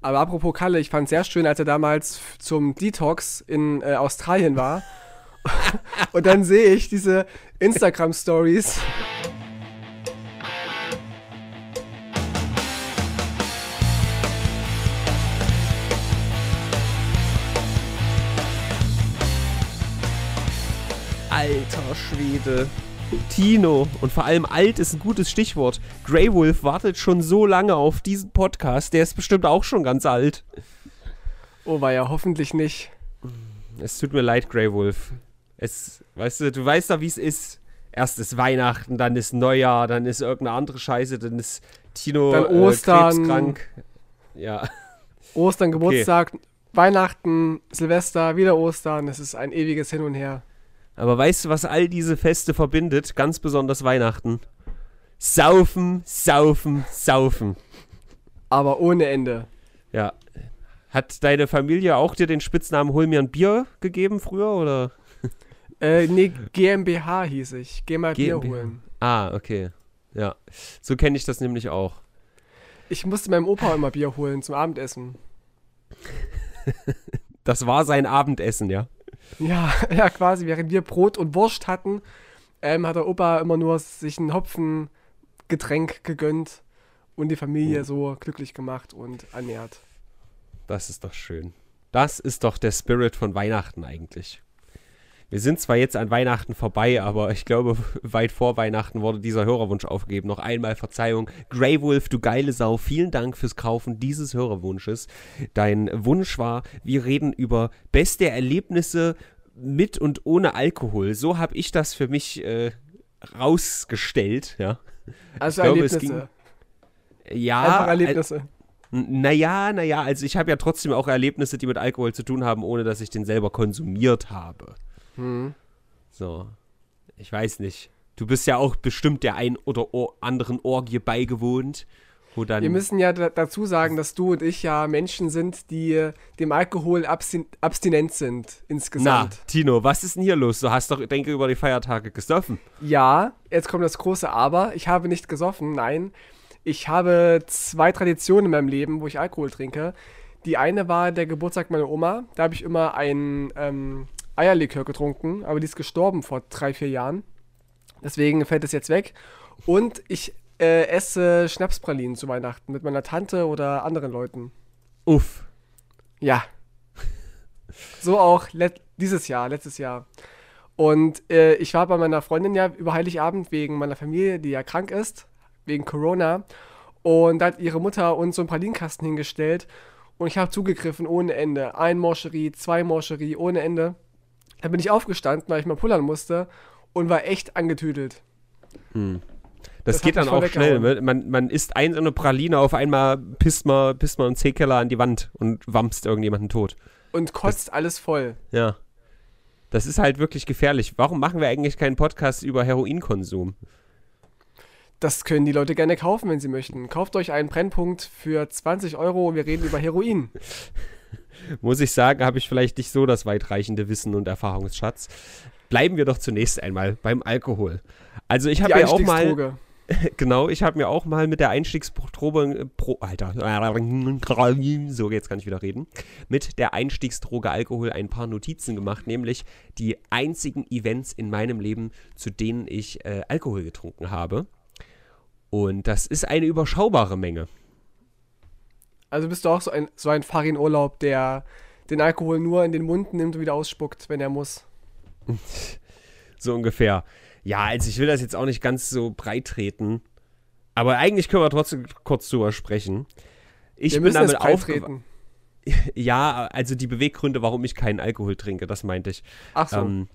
Aber apropos Kalle, ich fand es sehr schön, als er damals zum Detox in äh, Australien war. und dann sehe ich diese Instagram-Stories. Alter Schwede. Tino. Und vor allem alt ist ein gutes Stichwort. Grey Wolf wartet schon so lange auf diesen Podcast. Der ist bestimmt auch schon ganz alt. Oh, war ja hoffentlich nicht. Es tut mir leid, Grey Wolf. Es, weißt du, du weißt doch, wie es ist. Erst ist Weihnachten, dann ist Neujahr, dann ist irgendeine andere Scheiße, dann ist Tino dann Ostern, äh, krebskrank. Ja. Ostern, Geburtstag, okay. Weihnachten, Silvester, wieder Ostern. Es ist ein ewiges Hin und Her. Aber weißt du, was all diese Feste verbindet? Ganz besonders Weihnachten. Saufen, saufen, saufen. Aber ohne Ende. Ja. Hat deine Familie auch dir den Spitznamen Hol mir ein Bier gegeben früher, oder? Äh, nee, GmbH hieß ich. Geh mal Bier holen. Ah, okay. Ja. So kenne ich das nämlich auch. Ich musste meinem Opa immer Bier holen zum Abendessen. das war sein Abendessen, ja? Ja, ja, quasi. Während wir Brot und Wurst hatten, ähm, hat der Opa immer nur sich ein Hopfengetränk gegönnt und die Familie oh. so glücklich gemacht und ernährt. Das ist doch schön. Das ist doch der Spirit von Weihnachten eigentlich. Wir sind zwar jetzt an Weihnachten vorbei, aber ich glaube, weit vor Weihnachten wurde dieser Hörerwunsch aufgegeben. Noch einmal Verzeihung. Grey Wolf, du geile Sau, vielen Dank fürs Kaufen dieses Hörerwunsches. Dein Wunsch war, wir reden über beste Erlebnisse mit und ohne Alkohol. So habe ich das für mich äh, rausgestellt, ja. Also glaube, Erlebnisse. Ging, ja. Einfach Erlebnisse. Naja, naja, also ich habe ja trotzdem auch Erlebnisse, die mit Alkohol zu tun haben, ohne dass ich den selber konsumiert habe. Hm. So. Ich weiß nicht. Du bist ja auch bestimmt der ein oder anderen Orgie beigewohnt. Wo dann Wir müssen ja dazu sagen, dass du und ich ja Menschen sind, die dem Alkohol abstin abstinent sind insgesamt. Na, Tino, was ist denn hier los? Du hast doch, denke über die Feiertage gesoffen. Ja, jetzt kommt das große Aber. Ich habe nicht gesoffen, nein. Ich habe zwei Traditionen in meinem Leben, wo ich Alkohol trinke. Die eine war der Geburtstag meiner Oma. Da habe ich immer ein ähm, Eierlikör getrunken, aber die ist gestorben vor drei, vier Jahren. Deswegen fällt es jetzt weg. Und ich äh, esse Schnapspralinen zu Weihnachten mit meiner Tante oder anderen Leuten. Uff. Ja. So auch dieses Jahr, letztes Jahr. Und äh, ich war bei meiner Freundin ja über Heiligabend wegen meiner Familie, die ja krank ist, wegen Corona. Und da hat ihre Mutter uns so einen Pralinenkasten hingestellt. Und ich habe zugegriffen ohne Ende. Ein Morcherie, zwei Morcherie, ohne Ende. Da bin ich aufgestanden, weil ich mal pullern musste und war echt angetüdelt. Hm. Das, das, geht dann auch schnell. Ne? Man, man isst ein so eine Praline, auf einmal pisst man, pisst man einen C-Keller an die Wand und wampst irgendjemanden tot. Und kotzt das, alles voll. Ja. Das ist halt wirklich gefährlich. Warum machen wir eigentlich keinen Podcast über Heroinkonsum? Das können die Leute gerne kaufen, wenn sie möchten. Kauft euch einen Brennpunkt für 20 Euro und wir reden über Heroin. muss ich sagen, habe ich vielleicht nicht so das weitreichende Wissen und Erfahrungsschatz. Bleiben wir doch zunächst einmal beim Alkohol. Also ich habe mir auch mal genau, ich habe mir auch mal mit der Einstiegsdroge pro, Alter, so jetzt kann ich wieder reden, mit der Einstiegsdroge Alkohol ein paar Notizen gemacht, nämlich die einzigen Events in meinem Leben, zu denen ich äh, Alkohol getrunken habe. Und das ist eine überschaubare Menge. Also bist du auch so ein, so ein Farin-Urlaub, der den Alkohol nur in den Mund nimmt und wieder ausspuckt, wenn er muss. so ungefähr. Ja, also ich will das jetzt auch nicht ganz so breit treten. Aber eigentlich können wir trotzdem kurz drüber sprechen. Ich wir bin damit aufgetreten. Ja, also die Beweggründe, warum ich keinen Alkohol trinke, das meinte ich. Ach so. Ähm,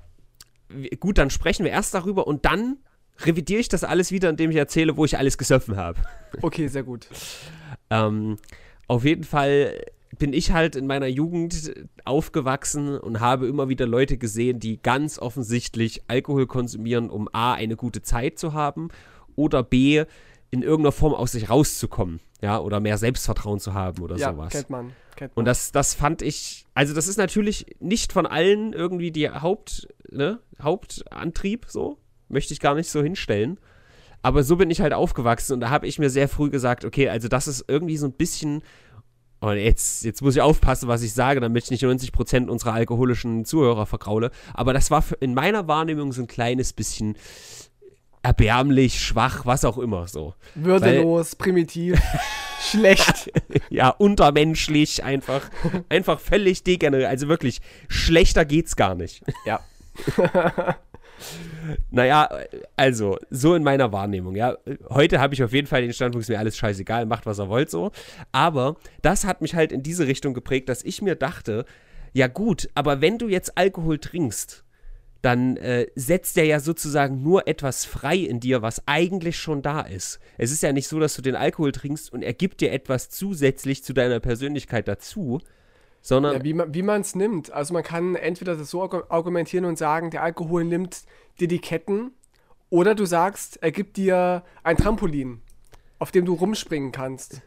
gut, dann sprechen wir erst darüber und dann revidiere ich das alles wieder, indem ich erzähle, wo ich alles gesoffen habe. Okay, sehr gut. ähm, auf jeden Fall bin ich halt in meiner Jugend aufgewachsen und habe immer wieder Leute gesehen, die ganz offensichtlich Alkohol konsumieren, um A, eine gute Zeit zu haben oder B, in irgendeiner Form aus sich rauszukommen, ja, oder mehr Selbstvertrauen zu haben oder ja, sowas. Kennt man, kennt man. Und das, das fand ich, also das ist natürlich nicht von allen irgendwie die Haupt, ne, Hauptantrieb, so, möchte ich gar nicht so hinstellen. Aber so bin ich halt aufgewachsen und da habe ich mir sehr früh gesagt, okay, also das ist irgendwie so ein bisschen Und jetzt, jetzt muss ich aufpassen, was ich sage, damit ich nicht 90% unserer alkoholischen Zuhörer vergraule. Aber das war in meiner Wahrnehmung so ein kleines bisschen erbärmlich, schwach, was auch immer so. Würdelos, Weil, primitiv, schlecht. ja, untermenschlich, einfach, einfach völlig degeneriert. Also wirklich, schlechter geht's gar nicht. Ja. naja, also, so in meiner Wahrnehmung, ja. Heute habe ich auf jeden Fall den Standpunkt, ist mir alles scheißegal, macht was er wollt so. Aber das hat mich halt in diese Richtung geprägt, dass ich mir dachte, ja gut, aber wenn du jetzt Alkohol trinkst, dann äh, setzt er ja sozusagen nur etwas frei in dir, was eigentlich schon da ist. Es ist ja nicht so, dass du den Alkohol trinkst und er gibt dir etwas zusätzlich zu deiner Persönlichkeit dazu, sondern. Ja, wie man es nimmt. Also man kann entweder das so argumentieren und sagen, der Alkohol nimmt dir die Ketten, oder du sagst, er gibt dir ein Trampolin, auf dem du rumspringen kannst.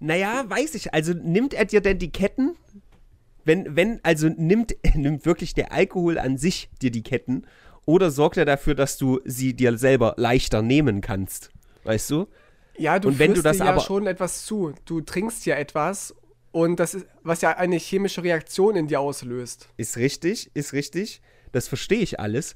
Naja, weiß ich. Also nimmt er dir denn die Ketten? wenn, wenn, also nimmt, nimmt wirklich der Alkohol an sich dir die Ketten oder sorgt er dafür, dass du sie dir selber leichter nehmen kannst? Weißt du? Ja, du und wenn du das dir aber ja schon etwas zu. Du trinkst ja etwas und das ist, was ja eine chemische Reaktion in dir auslöst. Ist richtig, ist richtig. Das verstehe ich alles.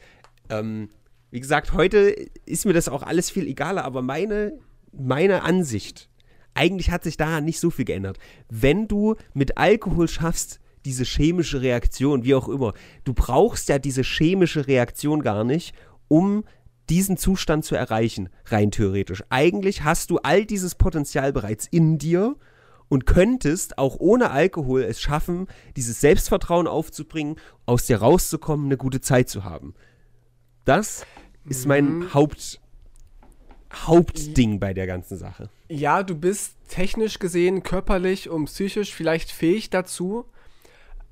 Ähm, wie gesagt, heute ist mir das auch alles viel egaler, aber meine, meine Ansicht, eigentlich hat sich daran nicht so viel geändert. Wenn du mit Alkohol schaffst, diese chemische Reaktion, wie auch immer. Du brauchst ja diese chemische Reaktion gar nicht, um diesen Zustand zu erreichen, rein theoretisch. Eigentlich hast du all dieses Potenzial bereits in dir und könntest auch ohne Alkohol es schaffen, dieses Selbstvertrauen aufzubringen, aus dir rauszukommen, eine gute Zeit zu haben. Das ist mein mhm. Haupt, Hauptding bei der ganzen Sache. Ja, du bist technisch gesehen, körperlich und psychisch vielleicht fähig dazu,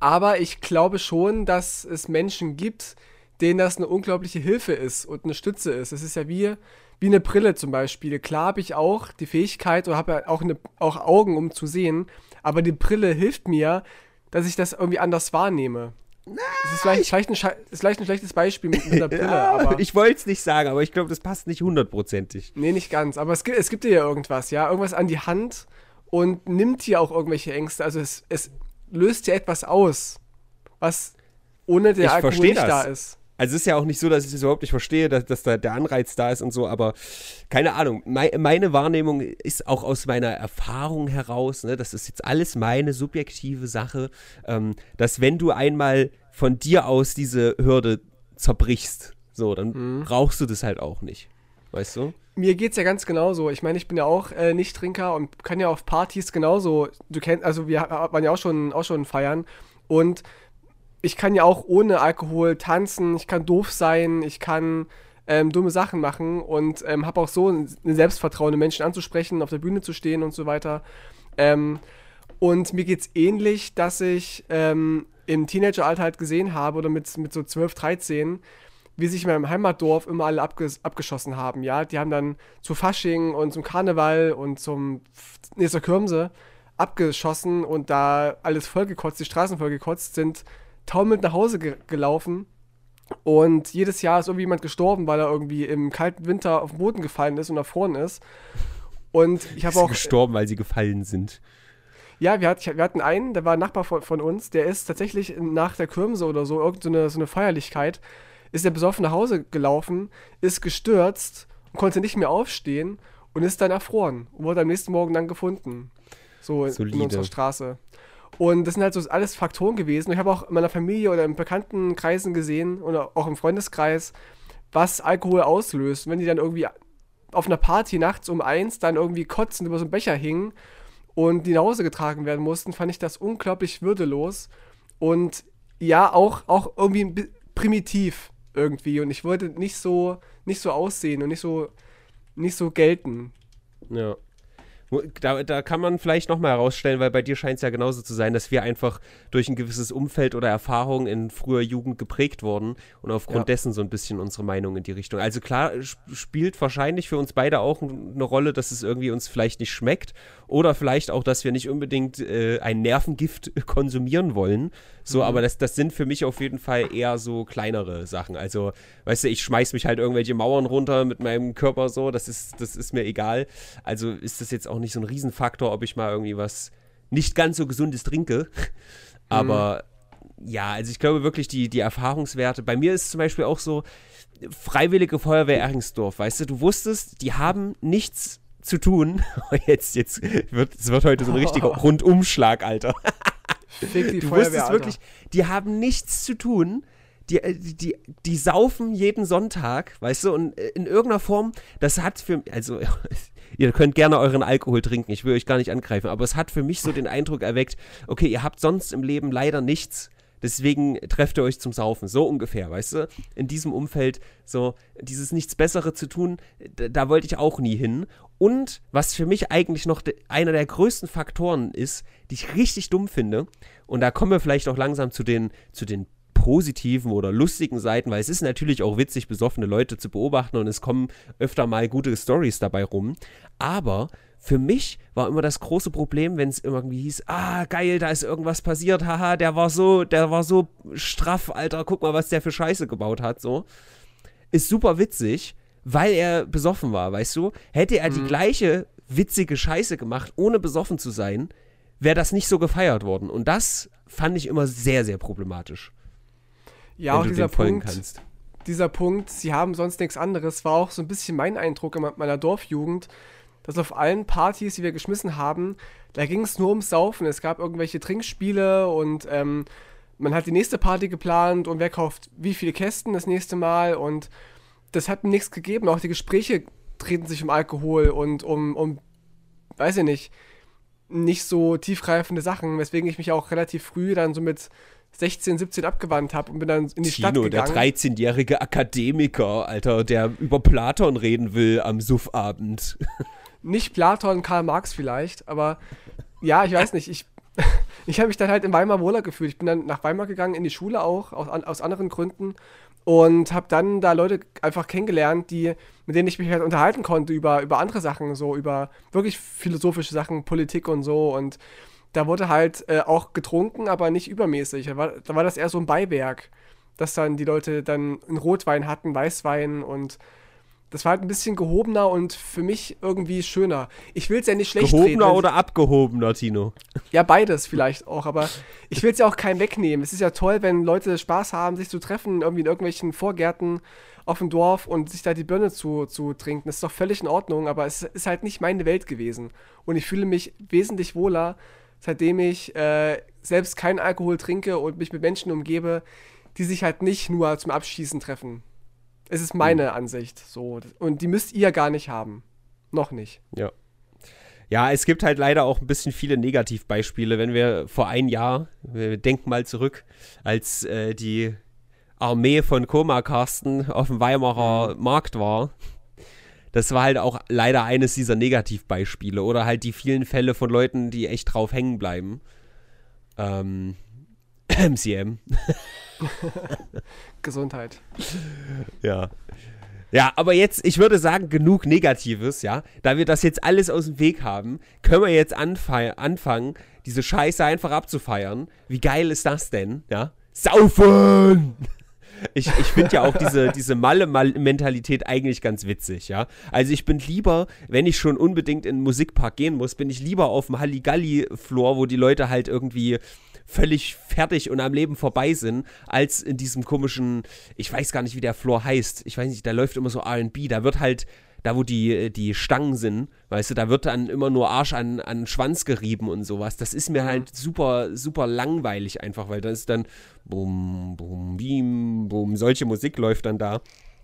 aber ich glaube schon, dass es Menschen gibt, denen das eine unglaubliche Hilfe ist und eine Stütze ist. Es ist ja wie, wie eine Brille zum Beispiel. Klar habe ich auch die Fähigkeit oder habe ja auch, eine, auch Augen, um zu sehen, aber die Brille hilft mir, dass ich das irgendwie anders wahrnehme. Das ist vielleicht, vielleicht, ein, ist vielleicht ein schlechtes Beispiel mit, mit der Brille. ja, ich wollte es nicht sagen, aber ich glaube, das passt nicht hundertprozentig. Nee, nicht ganz. Aber es gibt, es gibt dir ja irgendwas, ja. Irgendwas an die Hand und nimmt dir auch irgendwelche Ängste. Also es, es löst ja etwas aus, was ohne der ich Alkohol nicht das. da ist. Also es ist ja auch nicht so, dass ich das überhaupt nicht verstehe, dass, dass da der Anreiz da ist und so, aber keine Ahnung. Me meine Wahrnehmung ist auch aus meiner Erfahrung heraus, ne, das ist jetzt alles meine subjektive Sache, ähm, dass wenn du einmal von dir aus diese Hürde zerbrichst, so, dann mhm. brauchst du das halt auch nicht. Weißt du? mir geht es ja ganz genauso. Ich meine, ich bin ja auch äh, Nicht-Trinker und kann ja auf Partys genauso. Du kennst, also wir waren ja auch schon, auch schon feiern und ich kann ja auch ohne Alkohol tanzen, ich kann doof sein, ich kann ähm, dumme Sachen machen und ähm, habe auch so ein Selbstvertrauen, Menschen anzusprechen, auf der Bühne zu stehen und so weiter. Ähm, und mir geht es ähnlich, dass ich ähm, im Teenageralter halt gesehen habe oder mit, mit so 12, 13, wie sich in meinem Heimatdorf immer alle abges abgeschossen haben, ja. Die haben dann zu Fasching und zum Karneval und zum, nee, zur abgeschossen und da alles vollgekotzt, die Straßen vollgekotzt, sind taumelnd nach Hause ge gelaufen und jedes Jahr ist irgendwie jemand gestorben, weil er irgendwie im kalten Winter auf den Boden gefallen ist und erfroren ist. Und ich habe auch. gestorben, weil sie gefallen sind. Ja, wir, hat, wir, hatten einen, der war ein Nachbar von, von, uns, der ist tatsächlich nach der Kirmse oder so, irgendeine so eine Feierlichkeit, ist er besoffen nach Hause gelaufen, ist gestürzt und konnte nicht mehr aufstehen und ist dann erfroren und wurde am nächsten Morgen dann gefunden. So in, in unserer Straße. Und das sind halt so alles Faktoren gewesen. Ich habe auch in meiner Familie oder in bekannten Kreisen gesehen oder auch im Freundeskreis, was Alkohol auslöst. wenn die dann irgendwie auf einer Party nachts um eins dann irgendwie kotzend über so einen Becher hingen und die nach Hause getragen werden mussten, fand ich das unglaublich würdelos und ja, auch, auch irgendwie primitiv irgendwie und ich wollte nicht so nicht so aussehen und nicht so nicht so gelten. Ja. Da, da kann man vielleicht nochmal herausstellen, weil bei dir scheint es ja genauso zu sein, dass wir einfach durch ein gewisses Umfeld oder Erfahrung in früher Jugend geprägt wurden und aufgrund ja. dessen so ein bisschen unsere Meinung in die Richtung. Also klar spielt wahrscheinlich für uns beide auch eine Rolle, dass es irgendwie uns vielleicht nicht schmeckt oder vielleicht auch, dass wir nicht unbedingt äh, ein Nervengift konsumieren wollen. So, mhm. aber das, das sind für mich auf jeden Fall eher so kleinere Sachen. Also, weißt du, ich schmeiß mich halt irgendwelche Mauern runter mit meinem Körper so, das ist, das ist mir egal. Also ist das jetzt auch nicht so ein Riesenfaktor, ob ich mal irgendwie was nicht ganz so gesundes trinke. Aber mhm. ja, also ich glaube wirklich, die, die Erfahrungswerte. Bei mir ist zum Beispiel auch so, Freiwillige Feuerwehr Eringsdorf, weißt du, du wusstest, die haben nichts zu tun. Jetzt, jetzt wird, es wird heute so ein richtiger Rundumschlag, Alter. Fick die du Feuerwehr, wusstest wirklich, die haben nichts zu tun. Die, äh, die, die saufen jeden Sonntag, weißt du, und in irgendeiner Form, das hat für, also ihr könnt gerne euren Alkohol trinken, ich will euch gar nicht angreifen, aber es hat für mich so den Eindruck erweckt, okay, ihr habt sonst im Leben leider nichts, deswegen trefft ihr euch zum Saufen, so ungefähr, weißt du? In diesem Umfeld, so dieses nichts Bessere zu tun, da, wollte ich auch nie hin. Und was für mich eigentlich noch de, einer der größten Faktoren ist, die ich richtig dumm finde, und da kommen wir vielleicht auch langsam zu den, zu den positiven oder lustigen Seiten, weil es ist natürlich auch witzig, besoffene Leute zu beobachten und es kommen öfter mal gute Stories dabei rum. Aber für mich war immer das große Problem, wenn es irgendwie hieß, ah, geil, da ist irgendwas passiert, haha, der war so, der war so straff, Alter, guck mal, was der für Scheiße gebaut hat, so. Ist super witzig, weil er besoffen war, weißt du? Hätte er mhm. die gleiche witzige Scheiße gemacht, ohne besoffen zu sein, wäre das nicht so gefeiert worden. Und das fand ich immer sehr, sehr problematisch. Ja, auch dieser Punkt, kannst. dieser Punkt, sie haben sonst nichts anderes, war auch so ein bisschen mein Eindruck in meiner Dorfjugend, dass auf allen Partys, die wir geschmissen haben, da ging es nur ums Saufen. Es gab irgendwelche Trinkspiele und ähm, man hat die nächste Party geplant und wer kauft wie viele Kästen das nächste Mal und das hat mir nichts gegeben. Auch die Gespräche drehten sich um Alkohol und um, um, weiß ich nicht, nicht so tiefgreifende Sachen, weswegen ich mich auch relativ früh dann so mit 16, 17 abgewandt habe und bin dann in die Tino, Stadt gegangen. der 13-jährige Akademiker, Alter, der über Platon reden will am Suffabend. Nicht Platon, Karl Marx vielleicht, aber ja, ich weiß nicht, ich, ich habe mich dann halt in Weimar wohler gefühlt. Ich bin dann nach Weimar gegangen, in die Schule auch, aus, aus anderen Gründen und habe dann da Leute einfach kennengelernt, die, mit denen ich mich halt unterhalten konnte über, über andere Sachen, so über wirklich philosophische Sachen, Politik und so und da wurde halt äh, auch getrunken, aber nicht übermäßig. Da war, da war das eher so ein Beiwerk, dass dann die Leute dann einen Rotwein hatten, Weißwein und das war halt ein bisschen gehobener und für mich irgendwie schöner. Ich will es ja nicht schlecht Gehobener reden, oder abgehobener, Tino? Ja, beides vielleicht auch, aber ich will es ja auch keinem wegnehmen. Es ist ja toll, wenn Leute Spaß haben, sich zu treffen, irgendwie in irgendwelchen Vorgärten auf dem Dorf und sich da die Birne zu, zu trinken. Das ist doch völlig in Ordnung, aber es ist halt nicht meine Welt gewesen. Und ich fühle mich wesentlich wohler, seitdem ich äh, selbst keinen Alkohol trinke und mich mit Menschen umgebe, die sich halt nicht nur zum Abschießen treffen. Es ist meine mhm. Ansicht so. Und die müsst ihr gar nicht haben. Noch nicht. Ja. Ja, es gibt halt leider auch ein bisschen viele Negativbeispiele. Wenn wir vor ein Jahr, wir denken mal zurück, als äh, die Armee von Koma Carsten auf dem Weimarer mhm. Markt war, das war halt auch leider eines dieser Negativbeispiele. Oder halt die vielen Fälle von Leuten, die echt drauf hängen bleiben. Ähm, MCM. Gesundheit. Ja. Ja, aber jetzt, ich würde sagen, genug Negatives, ja. Da wir das jetzt alles aus dem Weg haben, können wir jetzt anfangen, diese Scheiße einfach abzufeiern. Wie geil ist das denn, ja? Saufen! Ich, ich finde ja auch diese, diese Malle-Mentalität eigentlich ganz witzig, ja. Also ich bin lieber, wenn ich schon unbedingt in den Musikpark gehen muss, bin ich lieber auf dem Halligalli-Floor, wo die Leute halt irgendwie völlig fertig und am Leben vorbei sind, als in diesem komischen, ich weiß gar nicht, wie der Floor heißt. Ich weiß nicht, da läuft immer so RB. Da wird halt, da wo die, die Stangen sind, weißt du, da wird dann immer nur Arsch an, an Schwanz gerieben und sowas. Das ist mir halt super, super langweilig einfach, weil da ist dann bum, bum, bim, bum, solche Musik läuft dann da.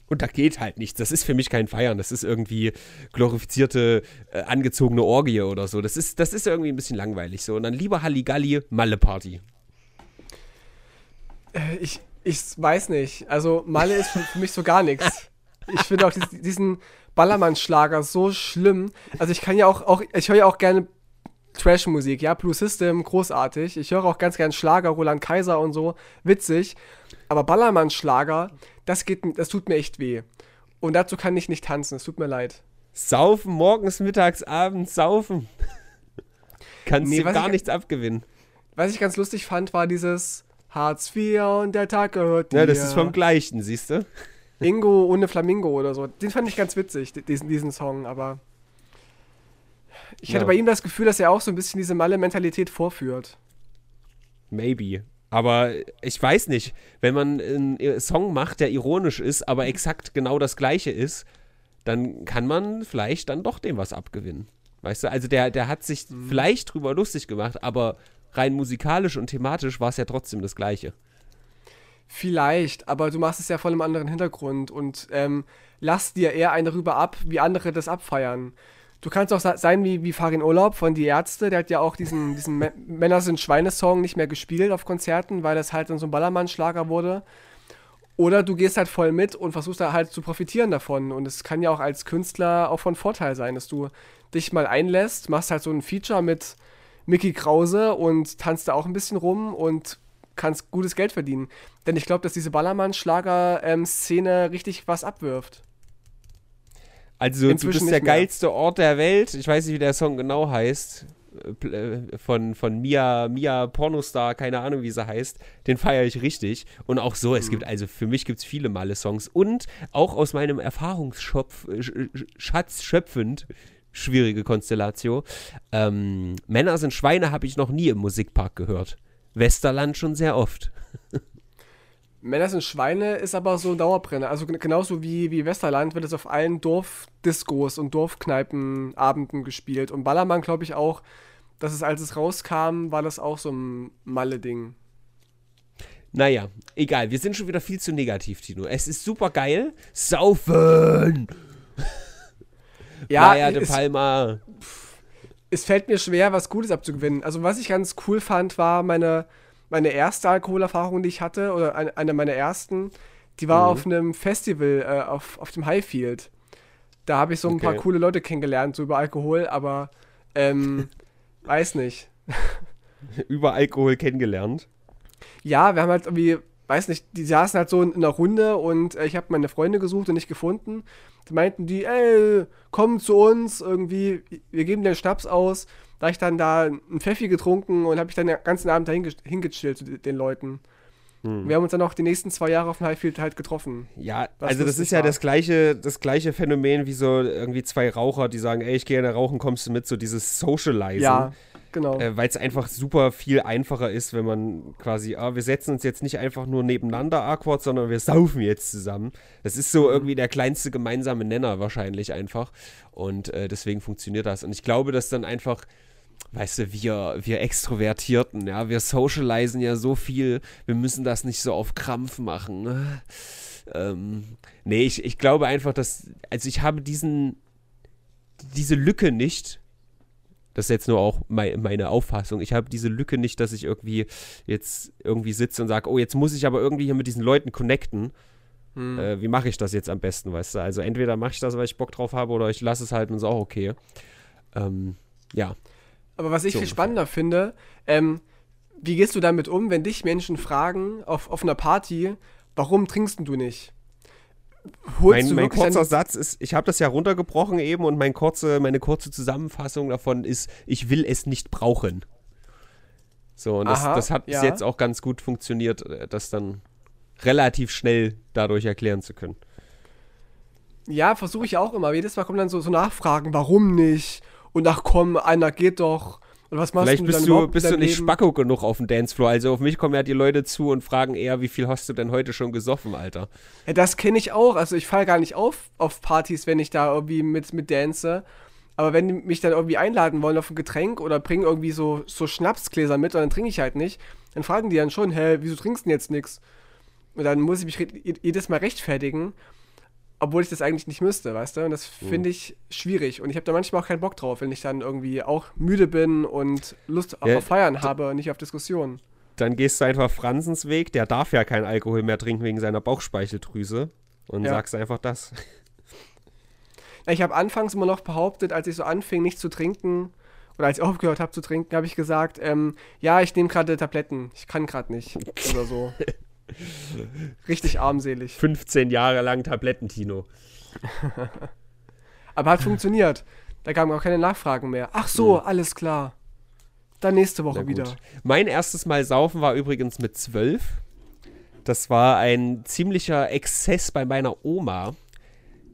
Und da geht halt nichts. Das ist für mich kein Feiern. Das ist irgendwie glorifizierte, äh, angezogene Orgie oder so. Das ist, das ist irgendwie ein bisschen langweilig so. Und dann lieber Halligalli, Malle-Party. Äh, ich, ich weiß nicht. Also Malle ist für, für mich so gar nichts. Ich finde auch diesen, diesen Ballermann-Schlager so schlimm. Also ich kann ja auch, auch ich höre ja auch gerne Trash-Musik, ja, Blue System, großartig. Ich höre auch ganz gern Schlager, Roland Kaiser und so, witzig. Aber Ballermann-Schlager, das, geht, das tut mir echt weh. Und dazu kann ich nicht tanzen, es tut mir leid. Saufen, morgens, mittags, abends, saufen. Kannst nee, dir gar ich, nichts abgewinnen. Was ich ganz lustig fand, war dieses Hartz IV und der Tag gehört dir. Ja, das ist vom Gleichen, siehst du? Ingo ohne Flamingo oder so. Den fand ich ganz witzig, diesen, diesen Song, aber Ich ja. hatte bei ihm das Gefühl, dass er auch so ein bisschen diese Malle-Mentalität vorführt. Maybe. Aber ich weiß nicht, wenn man einen Song macht, der ironisch ist, aber exakt genau das gleiche ist, dann kann man vielleicht dann doch dem was abgewinnen. Weißt du, also der, der hat sich mhm. vielleicht drüber lustig gemacht, aber rein musikalisch und thematisch war es ja trotzdem das Gleiche. Vielleicht, aber du machst es ja voll im anderen Hintergrund und ähm, lass dir eher einen darüber ab, wie andere das abfeiern. Du kannst auch sein wie, wie Farin Urlaub von Die Ärzte, der hat ja auch diesen, diesen Männer sind Schweine-Song nicht mehr gespielt auf Konzerten, weil das halt dann so ein Ballermann-Schlager wurde. Oder du gehst halt voll mit und versuchst da halt zu profitieren davon. Und es kann ja auch als Künstler auch von Vorteil sein, dass du dich mal einlässt, machst halt so ein Feature mit Mickey Krause und tanzt da auch ein bisschen rum und kannst gutes Geld verdienen. Denn ich glaube, dass diese Ballermann-Schlager-Szene richtig was abwirft. Also Inzwischen du bist der geilste Ort der Welt. Ich weiß nicht, wie der Song genau heißt. Äh, von, von Mia, Mia Pornostar, keine Ahnung, wie sie heißt. Den feiere ich richtig. Und auch so, es mhm. gibt, also für mich gibt es viele Male Songs. Und auch aus meinem Erfahrungsschatz schöpfend, schwierige Konstellation. Ähm, Männer sind Schweine habe ich noch nie im Musikpark gehört. Westerland schon sehr oft. Männer sind Schweine ist aber so ein Dauerbrenner. Also genauso wie, wie Westerland wird es auf allen Dorfdiscos und Dorfkneipenabenden gespielt. Und Ballermann glaube ich auch, dass es als es rauskam, war das auch so ein Malle-Ding. Naja, egal. Wir sind schon wieder viel zu negativ, Tino. Es ist super geil. Saufen! Ja, Playa de Palma. Es fällt mir schwer, was Gutes abzugewinnen. Also, was ich ganz cool fand, war meine, meine erste Alkoholerfahrung, die ich hatte, oder eine, eine meiner ersten. Die war mhm. auf einem Festival äh, auf, auf dem Highfield. Da habe ich so ein okay. paar coole Leute kennengelernt, so über Alkohol, aber ähm, weiß nicht. über Alkohol kennengelernt? Ja, wir haben halt irgendwie, weiß nicht, die saßen halt so in, in einer Runde und äh, ich habe meine Freunde gesucht und nicht gefunden. Da meinten die, ey, komm zu uns, irgendwie, wir geben dir Schnaps aus. Da ich dann da einen Pfeffi getrunken und habe ich dann den ganzen Abend da hingechillt zu den Leuten. Hm. Wir haben uns dann auch die nächsten zwei Jahre auf dem Highfield halt getroffen. Ja, also das ist ja das gleiche, das gleiche Phänomen wie so irgendwie zwei Raucher, die sagen, ey, ich gehe gerne rauchen, kommst du mit, so dieses Socializing. Ja, Genau. Äh, Weil es einfach super viel einfacher ist, wenn man quasi, ah, wir setzen uns jetzt nicht einfach nur nebeneinander Aquad, sondern wir saufen jetzt zusammen. Das ist so mhm. irgendwie der kleinste gemeinsame Nenner wahrscheinlich einfach. Und äh, deswegen funktioniert das. Und ich glaube, dass dann einfach weißt du, wir, wir Extrovertierten, ja, wir socialisen ja so viel, wir müssen das nicht so auf Krampf machen. Ne? Ähm, nee, ich, ich glaube einfach, dass, also ich habe diesen, diese Lücke nicht, das ist jetzt nur auch mein, meine Auffassung. Ich habe diese Lücke nicht, dass ich irgendwie jetzt irgendwie sitze und sage, oh, jetzt muss ich aber irgendwie hier mit diesen Leuten connecten. Hm. Äh, wie mache ich das jetzt am besten, weißt du? Also entweder mache ich das, weil ich Bock drauf habe, oder ich lasse es halt und ist auch okay. Ähm, ja. Aber was ich so viel ungefähr. spannender finde, ähm, wie gehst du damit um, wenn dich Menschen fragen auf, auf einer Party, warum trinkst du nicht? Holst mein, mein kurzer Satz ist, ich habe das ja runtergebrochen eben und mein kurze, meine kurze Zusammenfassung davon ist, ich will es nicht brauchen. So, und das, Aha, das hat ja. bis jetzt auch ganz gut funktioniert, äh, das dann relativ schnell dadurch erklären zu können. Ja, versuche ich auch immer. Jedes Mal kommen dann so, so Nachfragen, warum nicht? Und ach komm, einer geht doch. Und was machst Vielleicht bist du, bist du nicht spacko genug auf dem Dancefloor. Also auf mich kommen ja die Leute zu und fragen eher, wie viel hast du denn heute schon gesoffen, Alter? Ja, das kenne ich auch. Also ich falle gar nicht auf auf Partys, wenn ich da irgendwie mit, mit dance. Aber wenn die mich dann irgendwie einladen wollen auf ein Getränk oder bringen irgendwie so, so Schnapsgläser mit und dann trinke ich halt nicht, dann fragen die dann schon, hä, wieso trinkst du denn jetzt nichts? Und dann muss ich mich jedes Mal rechtfertigen obwohl ich das eigentlich nicht müsste, weißt du? Und das mhm. finde ich schwierig. Und ich habe da manchmal auch keinen Bock drauf, wenn ich dann irgendwie auch müde bin und Lust ja, auf Feiern habe und nicht auf Diskussionen. Dann gehst du einfach Franzens Weg, der darf ja keinen Alkohol mehr trinken wegen seiner Bauchspeicheldrüse. Und ja. sagst einfach das. Ich habe anfangs immer noch behauptet, als ich so anfing, nicht zu trinken, oder als ich aufgehört habe zu trinken, habe ich gesagt, ähm, ja, ich nehme gerade Tabletten, ich kann gerade nicht. Oder so. Richtig armselig. 15 Jahre lang Tabletten-Tino. Aber hat funktioniert. Da kamen auch keine Nachfragen mehr. Ach so, mhm. alles klar. Dann nächste Woche wieder. Mein erstes Mal saufen war übrigens mit zwölf. Das war ein ziemlicher Exzess bei meiner Oma.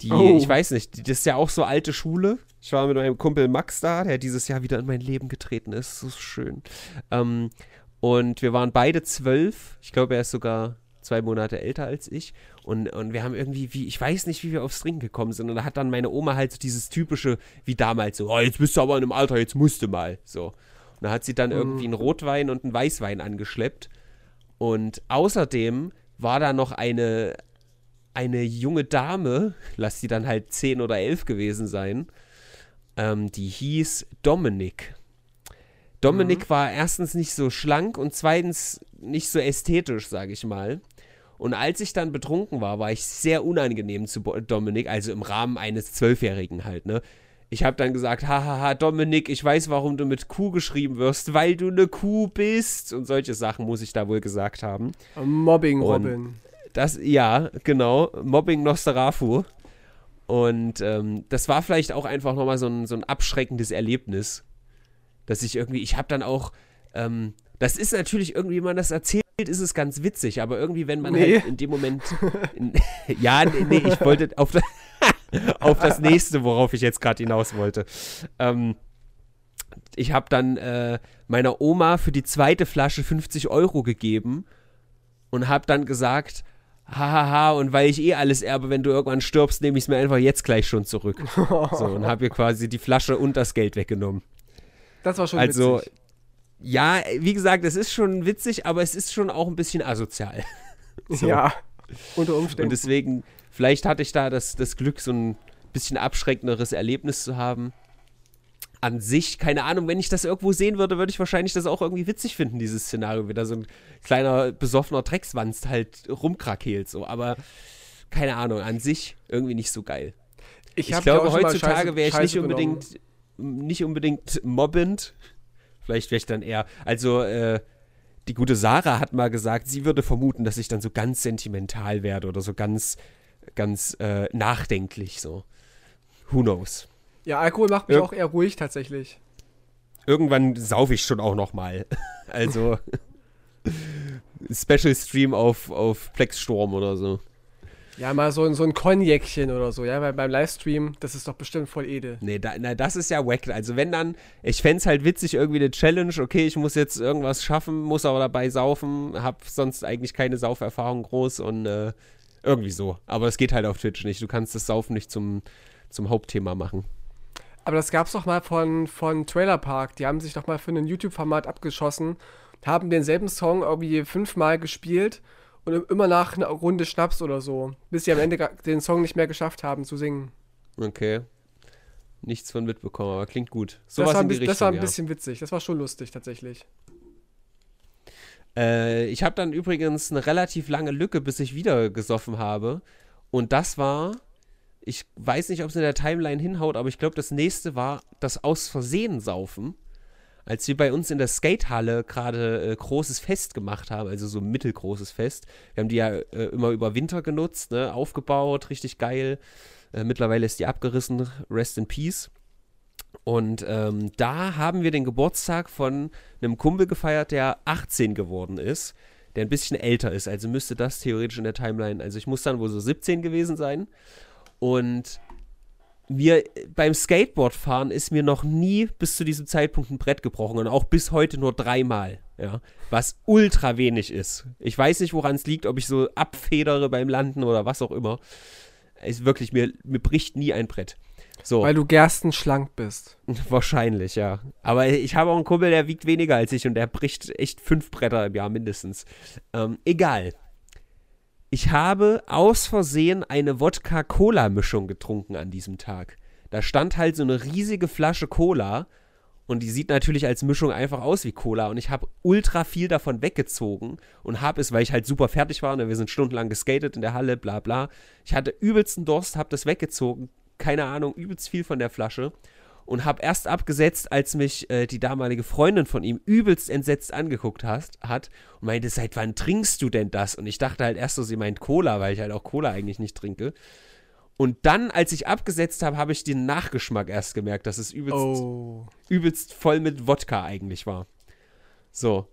Die, oh. ich weiß nicht, das ist ja auch so alte Schule. Ich war mit meinem Kumpel Max da, der dieses Jahr wieder in mein Leben getreten ist. So schön. Ähm, und wir waren beide zwölf. Ich glaube, er ist sogar zwei Monate älter als ich. Und, und wir haben irgendwie, wie, ich weiß nicht, wie wir aufs Trinken gekommen sind. Und da hat dann meine Oma halt so dieses typische, wie damals, so, oh, jetzt bist du aber in einem Alter, jetzt musst du mal. So. Und da hat sie dann mhm. irgendwie einen Rotwein und einen Weißwein angeschleppt. Und außerdem war da noch eine, eine junge Dame, lass sie dann halt zehn oder elf gewesen sein, ähm, die hieß Dominik. Dominik mhm. war erstens nicht so schlank und zweitens nicht so ästhetisch, sage ich mal. Und als ich dann betrunken war, war ich sehr unangenehm zu Dominik, also im Rahmen eines Zwölfjährigen halt, ne? Ich habe dann gesagt, hahaha, Dominik, ich weiß, warum du mit Kuh geschrieben wirst, weil du eine Kuh bist. Und solche Sachen muss ich da wohl gesagt haben. Mobbing, Robin. Das, ja, genau. Mobbing Nostarafu. Und ähm, das war vielleicht auch einfach nochmal so ein, so ein abschreckendes Erlebnis. Dass ich irgendwie, ich habe dann auch, ähm, das ist natürlich irgendwie, wenn man das erzählt, ist es ganz witzig, aber irgendwie, wenn man nee. halt in dem Moment. In, ja, nee, nee, ich wollte auf, auf das nächste, worauf ich jetzt gerade hinaus wollte. Ähm, ich habe dann äh, meiner Oma für die zweite Flasche 50 Euro gegeben und habe dann gesagt, hahaha, und weil ich eh alles erbe, wenn du irgendwann stirbst, nehme ich es mir einfach jetzt gleich schon zurück. so, und habe ihr quasi die Flasche und das Geld weggenommen. Das war schon also, witzig. Ja, wie gesagt, es ist schon witzig, aber es ist schon auch ein bisschen asozial. so. Ja, unter Umständen. Und deswegen, vielleicht hatte ich da das, das Glück, so ein bisschen abschreckenderes Erlebnis zu haben an sich, keine Ahnung, wenn ich das irgendwo sehen würde, würde ich wahrscheinlich das auch irgendwie witzig finden, dieses Szenario, wie da so ein kleiner besoffener Dreckswanst halt rumkrakeelt, so. Aber keine Ahnung, an sich irgendwie nicht so geil. Ich, ich glaube, heutzutage wäre ich nicht unbedingt, nicht unbedingt mobbend. Vielleicht wäre ich dann eher, also, äh, die gute Sarah hat mal gesagt, sie würde vermuten, dass ich dann so ganz sentimental werde oder so ganz, ganz äh, nachdenklich, so. Who knows? Ja, Alkohol macht mich Ir auch eher ruhig tatsächlich. Irgendwann saufe ich schon auch noch mal. also Special Stream auf, auf Plexstorm oder so. Ja, mal so, so ein Cognacchen oder so, ja, weil beim Livestream, das ist doch bestimmt voll edel. Nee, da, na, das ist ja wack. Also wenn dann, ich fände es halt witzig, irgendwie eine Challenge, okay, ich muss jetzt irgendwas schaffen, muss aber dabei saufen, hab sonst eigentlich keine Sauferfahrung groß und äh, irgendwie so. Aber es geht halt auf Twitch nicht. Du kannst das Saufen nicht zum, zum Hauptthema machen. Aber das gab es doch mal von, von Trailer Park. Die haben sich doch mal für ein YouTube-Format abgeschossen, haben denselben Song irgendwie fünfmal gespielt und immer nach einer Runde Schnaps oder so, bis sie am Ende den Song nicht mehr geschafft haben zu singen. Okay. Nichts von mitbekommen, aber klingt gut. So das, war ein, Richtung, das war ein ja. bisschen witzig. Das war schon lustig, tatsächlich. Äh, ich habe dann übrigens eine relativ lange Lücke, bis ich wieder gesoffen habe. Und das war ich weiß nicht, ob es in der Timeline hinhaut, aber ich glaube, das nächste war das Aus Versehen saufen. Als wir bei uns in der Skatehalle gerade äh, großes Fest gemacht haben, also so ein mittelgroßes Fest. Wir haben die ja äh, immer über Winter genutzt, ne? aufgebaut, richtig geil. Äh, mittlerweile ist die abgerissen, rest in peace. Und ähm, da haben wir den Geburtstag von einem Kumpel gefeiert, der 18 geworden ist, der ein bisschen älter ist. Also müsste das theoretisch in der Timeline, also ich muss dann wohl so 17 gewesen sein. Und mir beim Skateboardfahren ist mir noch nie bis zu diesem Zeitpunkt ein Brett gebrochen und auch bis heute nur dreimal, ja, was ultra wenig ist. Ich weiß nicht, woran es liegt, ob ich so abfedere beim Landen oder was auch immer. Es ist wirklich mir mir bricht nie ein Brett. So. Weil du gerstenschlank bist. Wahrscheinlich, ja. Aber ich habe auch einen Kumpel, der wiegt weniger als ich und der bricht echt fünf Bretter im Jahr mindestens. Ähm, egal ich habe aus Versehen eine Wodka-Cola-Mischung getrunken an diesem Tag. Da stand halt so eine riesige Flasche Cola und die sieht natürlich als Mischung einfach aus wie Cola und ich habe ultra viel davon weggezogen und habe es, weil ich halt super fertig war, und ne, wir sind stundenlang geskatet in der Halle, bla bla. Ich hatte übelsten Durst, habe das weggezogen, keine Ahnung, übelst viel von der Flasche und habe erst abgesetzt, als mich äh, die damalige Freundin von ihm übelst entsetzt angeguckt hast, hat und meinte, seit wann trinkst du denn das? Und ich dachte halt erst so, sie meint Cola, weil ich halt auch Cola eigentlich nicht trinke. Und dann, als ich abgesetzt habe, habe ich den Nachgeschmack erst gemerkt, dass es übelst, oh. übelst voll mit Wodka eigentlich war. So.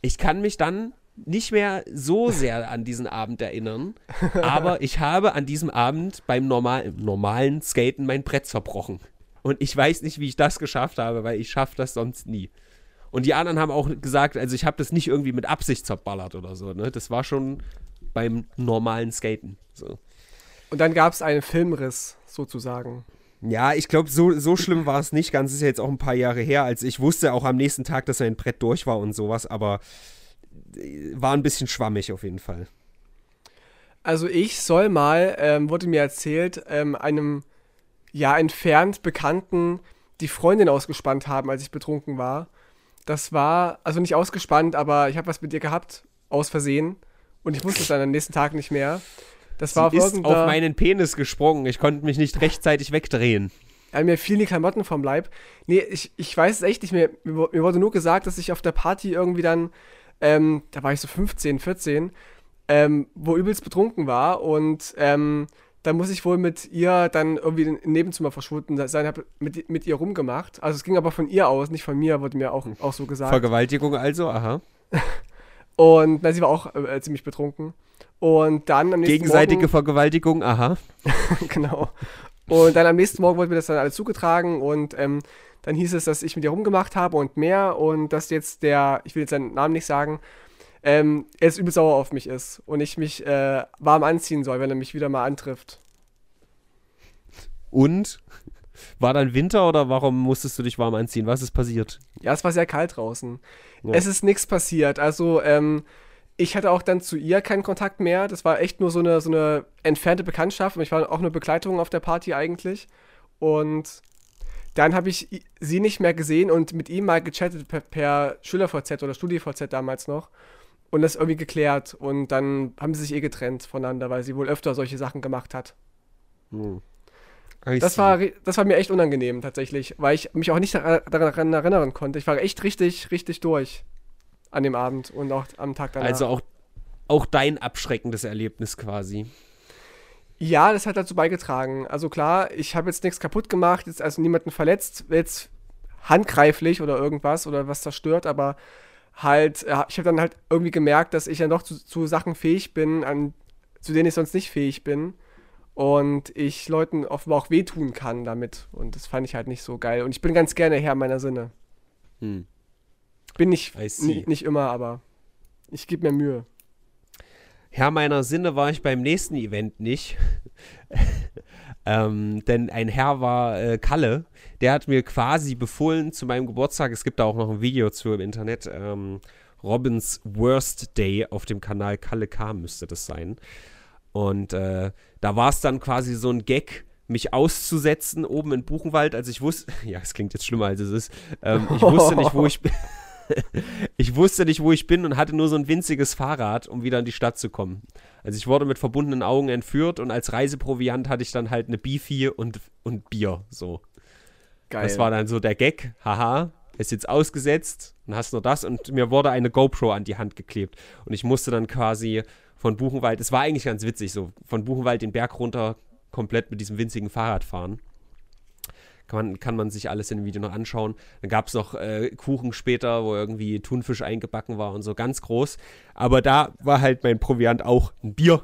Ich kann mich dann nicht mehr so sehr an diesen Abend erinnern, aber ich habe an diesem Abend beim normal, normalen Skaten mein Brett zerbrochen. Und ich weiß nicht, wie ich das geschafft habe, weil ich schaffe das sonst nie. Und die anderen haben auch gesagt, also ich habe das nicht irgendwie mit Absicht zerballert oder so. Ne? Das war schon beim normalen Skaten. So. Und dann gab es einen Filmriss sozusagen. Ja, ich glaube, so, so schlimm war es nicht ganz. ist ja jetzt auch ein paar Jahre her. als ich wusste auch am nächsten Tag, dass mein Brett durch war und sowas, aber äh, war ein bisschen schwammig auf jeden Fall. Also ich soll mal, ähm, wurde mir erzählt, ähm, einem ja entfernt Bekannten die Freundin ausgespannt haben, als ich betrunken war. Das war, also nicht ausgespannt, aber ich habe was mit dir gehabt, aus Versehen. Und ich wusste es dann am nächsten Tag nicht mehr. Das war Sie auf ist auf meinen Penis gesprungen. Ich konnte mich nicht rechtzeitig wegdrehen. Ja, mir fielen die Klamotten vom Leib. Nee, ich, ich weiß es echt nicht mehr. Mir, mir wurde nur gesagt, dass ich auf der Party irgendwie dann, ähm, da war ich so 15, 14, ähm, wo übelst betrunken war und ähm, da muss ich wohl mit ihr dann irgendwie im Nebenzimmer verschwunden sein, habe mit, mit ihr rumgemacht. Also es ging aber von ihr aus, nicht von mir, wurde mir auch, auch so gesagt. Vergewaltigung also, aha. und na, sie war auch äh, ziemlich betrunken. Und dann am nächsten Gegenseitige Morgen, Vergewaltigung, aha. genau. Und dann am nächsten Morgen wurde mir das dann alles zugetragen und ähm, dann hieß es, dass ich mit ihr rumgemacht habe und mehr und dass jetzt der, ich will jetzt seinen Namen nicht sagen, ähm, er jetzt übel sauer auf mich ist und ich mich äh, warm anziehen soll, wenn er mich wieder mal antrifft. Und? War dann Winter oder warum musstest du dich warm anziehen? Was ist passiert? Ja, es war sehr kalt draußen. Ja. Es ist nichts passiert. Also, ähm, ich hatte auch dann zu ihr keinen Kontakt mehr. Das war echt nur so eine, so eine entfernte Bekanntschaft. Und ich war auch eine Begleitung auf der Party eigentlich. Und dann habe ich sie nicht mehr gesehen und mit ihm mal gechattet per, per SchülerVZ oder StudiVZ damals noch. Und das irgendwie geklärt. Und dann haben sie sich eh getrennt voneinander, weil sie wohl öfter solche Sachen gemacht hat. Hm. Das war, das war mir echt unangenehm tatsächlich, weil ich mich auch nicht daran erinnern konnte. Ich war echt richtig, richtig durch an dem Abend und auch am Tag danach. Also auch, auch dein abschreckendes Erlebnis quasi. Ja, das hat dazu beigetragen. Also klar, ich habe jetzt nichts kaputt gemacht, jetzt also niemanden verletzt, jetzt handgreiflich oder irgendwas oder was zerstört, aber halt, ich habe dann halt irgendwie gemerkt, dass ich ja noch zu, zu Sachen fähig bin, an, zu denen ich sonst nicht fähig bin. Und ich Leuten offenbar auch wehtun kann damit. Und das fand ich halt nicht so geil. Und ich bin ganz gerne Herr meiner Sinne. Hm. Bin ich nicht immer, aber ich gebe mir Mühe. Herr meiner Sinne war ich beim nächsten Event nicht. ähm, denn ein Herr war äh, Kalle. Der hat mir quasi befohlen zu meinem Geburtstag. Es gibt da auch noch ein Video zu im Internet. Ähm, Robins Worst Day auf dem Kanal Kalle K müsste das sein. Und äh, da war es dann quasi so ein Gag, mich auszusetzen oben in Buchenwald. Also ich wusste, ja, es klingt jetzt schlimmer als es ist. Ähm, ich wusste nicht, wo ich bin. ich wusste nicht, wo ich bin und hatte nur so ein winziges Fahrrad, um wieder in die Stadt zu kommen. Also ich wurde mit verbundenen Augen entführt und als Reiseproviant hatte ich dann halt eine Beefy und, und Bier. So. Geil. Das war dann so der Gag. Haha, ist jetzt ausgesetzt und hast nur das und mir wurde eine GoPro an die Hand geklebt. Und ich musste dann quasi von Buchenwald, es war eigentlich ganz witzig, so von Buchenwald den Berg runter komplett mit diesem winzigen Fahrrad fahren. Kann man, kann man sich alles in dem Video noch anschauen. Dann gab es noch äh, Kuchen später, wo irgendwie Thunfisch eingebacken war und so ganz groß. Aber da war halt mein Proviant auch ein Bier.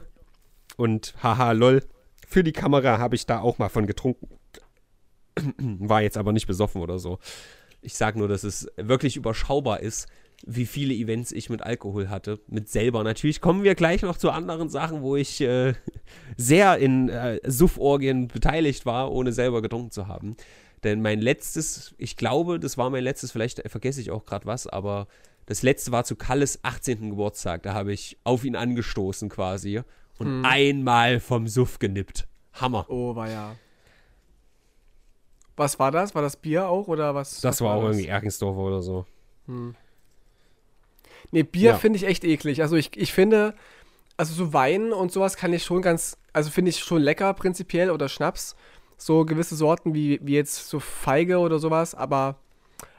Und haha, lol. Für die Kamera habe ich da auch mal von getrunken. war jetzt aber nicht besoffen oder so. Ich sage nur, dass es wirklich überschaubar ist, wie viele Events ich mit Alkohol hatte. Mit selber. Natürlich kommen wir gleich noch zu anderen Sachen, wo ich äh, sehr in äh, Suff-Orgien beteiligt war, ohne selber getrunken zu haben. Denn mein letztes, ich glaube, das war mein letztes, vielleicht vergesse ich auch gerade was, aber das letzte war zu Kalles 18. Geburtstag. Da habe ich auf ihn angestoßen quasi und hm. einmal vom Suff genippt. Hammer. Oh, war ja. Was war das? War das Bier auch oder was? Das war, war auch das? irgendwie Erkensdorfer oder so. Hm. Nee, Bier ja. finde ich echt eklig. Also ich, ich finde, also so Wein und sowas kann ich schon ganz, also finde ich schon lecker prinzipiell oder Schnaps. So gewisse Sorten wie, wie jetzt so Feige oder sowas, aber,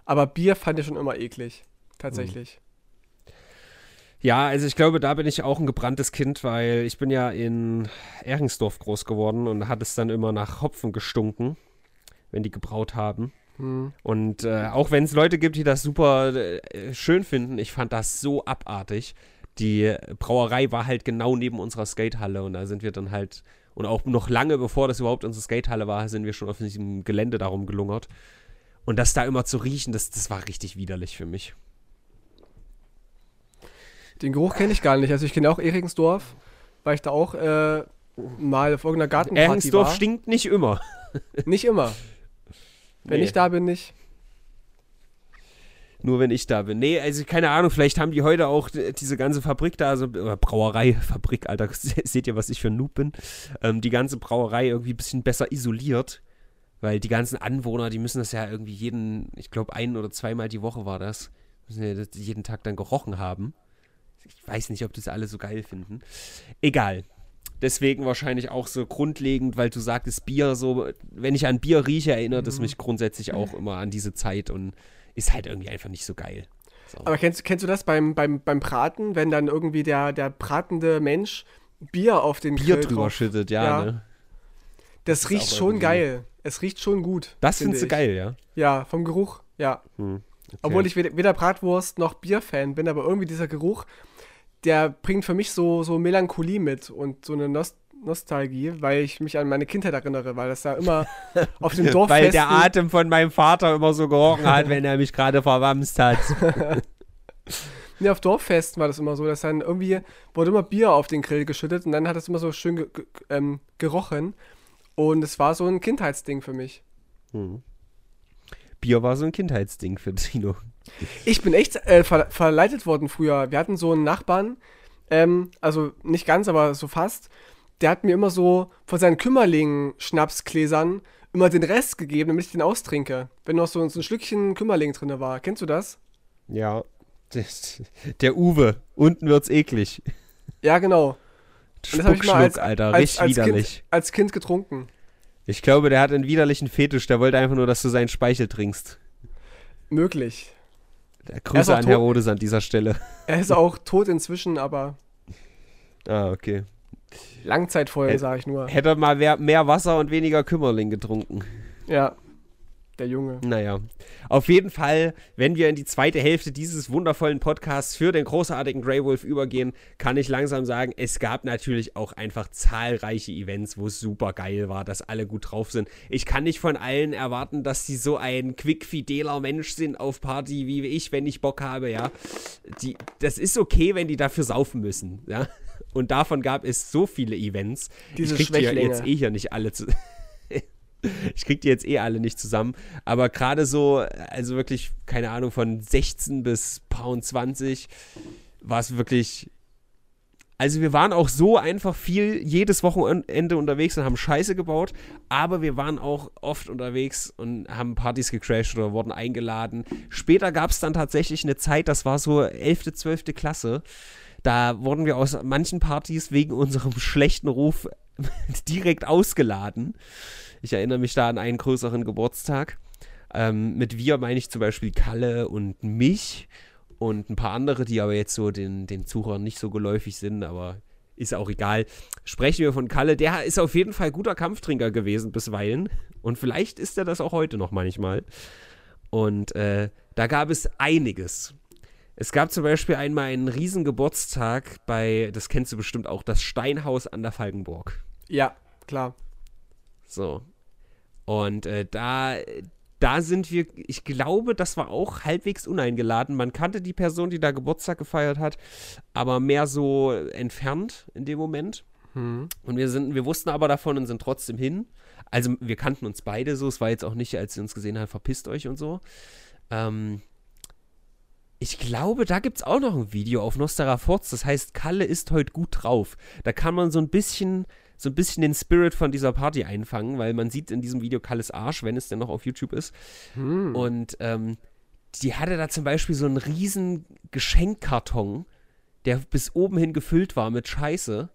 aber Bier fand ich schon immer eklig. Tatsächlich. Mhm. Ja, also ich glaube, da bin ich auch ein gebranntes Kind, weil ich bin ja in Ehringsdorf groß geworden und hat es dann immer nach Hopfen gestunken, wenn die gebraut haben. Hm. Und äh, auch wenn es Leute gibt, die das super äh, schön finden, ich fand das so abartig. die Brauerei war halt genau neben unserer Skatehalle und da sind wir dann halt, und auch noch lange bevor das überhaupt unsere Skatehalle war, sind wir schon auf diesem Gelände darum gelungert. Und das da immer zu riechen, das, das war richtig widerlich für mich. Den Geruch kenne ich gar nicht. Also ich kenne auch Eriksdorf, weil ich da auch äh, mal auf irgendeiner Gartenparty Eriksdorf war. stinkt nicht immer. Nicht immer. Wenn nee. ich da bin, nicht. Nur wenn ich da bin. Nee, also keine Ahnung, vielleicht haben die heute auch diese ganze Fabrik da, also Brauerei, Fabrik, Alter, seht ihr, was ich für ein Noob bin? Ähm, die ganze Brauerei irgendwie ein bisschen besser isoliert. Weil die ganzen Anwohner, die müssen das ja irgendwie jeden, ich glaube, ein oder zweimal die Woche war das, müssen ja jeden Tag dann gerochen haben. Ich weiß nicht, ob das alle so geil finden. Egal. Deswegen wahrscheinlich auch so grundlegend, weil du sagtest Bier, so, wenn ich an Bier rieche, erinnert es mhm. mich grundsätzlich auch immer an diese Zeit und ist halt irgendwie einfach nicht so geil. So. Aber kennst, kennst du das beim, beim, beim Braten, wenn dann irgendwie der, der bratende Mensch Bier auf den Bier Grill drüber drauf, schüttet, ja. ja. Ne? Das, das riecht schon geil. Es riecht schon gut. Das find findest du geil, ja? Ja, vom Geruch, ja. Hm, okay. Obwohl ich weder, weder Bratwurst noch Bierfan bin, aber irgendwie dieser Geruch, der bringt für mich so, so Melancholie mit und so eine Nost Nostalgie, weil ich mich an meine Kindheit erinnere, weil das da immer auf dem Dorf Weil der Atem von meinem Vater immer so gerochen hat, wenn er mich gerade verwamst hat. Nee, auf Dorffesten war das immer so, dass dann irgendwie wurde immer Bier auf den Grill geschüttet und dann hat es immer so schön ge ge ähm, gerochen. Und es war so ein Kindheitsding für mich. Hm. Bier war so ein Kindheitsding für Tino. Ich bin echt äh, ver verleitet worden früher. Wir hatten so einen Nachbarn, ähm, also nicht ganz, aber so fast. Der hat mir immer so von seinen Kümmerling-Schnapsgläsern immer den Rest gegeben, damit ich den austrinke. Wenn noch so, so ein Schlückchen Kümmerling drin war. Kennst du das? Ja. Der Uwe. Unten wird's eklig. Ja, genau. Spuckschluck, als, Alter. Als, richtig als widerlich. Kind, als Kind getrunken. Ich glaube, der hat einen widerlichen Fetisch. Der wollte einfach nur, dass du seinen Speichel trinkst. Möglich. Der Grüße an Herodes an dieser Stelle. Er ist auch tot inzwischen, aber. Ah, okay. Langzeitfolge, sage ich nur. Hätte mal mehr Wasser und weniger Kümmerling getrunken. Ja der Junge. Naja, auf jeden Fall, wenn wir in die zweite Hälfte dieses wundervollen Podcasts für den großartigen Grey Wolf übergehen, kann ich langsam sagen, es gab natürlich auch einfach zahlreiche Events, wo es super geil war, dass alle gut drauf sind. Ich kann nicht von allen erwarten, dass sie so ein quick-fideler Mensch sind auf Party wie ich, wenn ich Bock habe, ja. Die, das ist okay, wenn die dafür saufen müssen, ja. Und davon gab es so viele Events. Diese ich krieg die jetzt eh hier nicht alle zu ich krieg die jetzt eh alle nicht zusammen. Aber gerade so, also wirklich, keine Ahnung, von 16 bis Pound 20 war es wirklich. Also wir waren auch so einfach viel jedes Wochenende unterwegs und haben Scheiße gebaut, aber wir waren auch oft unterwegs und haben Partys gecrashed oder wurden eingeladen. Später gab es dann tatsächlich eine Zeit, das war so 11., 12. Klasse. Da wurden wir aus manchen Partys wegen unserem schlechten Ruf direkt ausgeladen. Ich erinnere mich da an einen größeren Geburtstag. Ähm, mit wir meine ich zum Beispiel Kalle und mich und ein paar andere, die aber jetzt so den, den Zuhörern nicht so geläufig sind, aber ist auch egal. Sprechen wir von Kalle. Der ist auf jeden Fall guter Kampftrinker gewesen bisweilen. Und vielleicht ist er das auch heute noch manchmal. Und äh, da gab es einiges. Es gab zum Beispiel einmal einen riesen Geburtstag bei, das kennst du bestimmt auch, das Steinhaus an der Falkenburg. Ja, klar. So. Und äh, da, da sind wir, ich glaube, das war auch halbwegs uneingeladen. Man kannte die Person, die da Geburtstag gefeiert hat, aber mehr so entfernt in dem Moment. Hm. Und wir sind, wir wussten aber davon und sind trotzdem hin. Also wir kannten uns beide so. Es war jetzt auch nicht, als sie uns gesehen haben, verpisst euch und so. Ähm, ich glaube, da gibt es auch noch ein Video auf Nostara Forts. Das heißt, Kalle ist heute gut drauf. Da kann man so ein bisschen so ein bisschen den Spirit von dieser Party einfangen, weil man sieht in diesem Video Kalles Arsch, wenn es denn noch auf YouTube ist. Hm. Und ähm, die hatte da zum Beispiel so einen riesen Geschenkkarton, der bis oben hin gefüllt war mit Scheiße.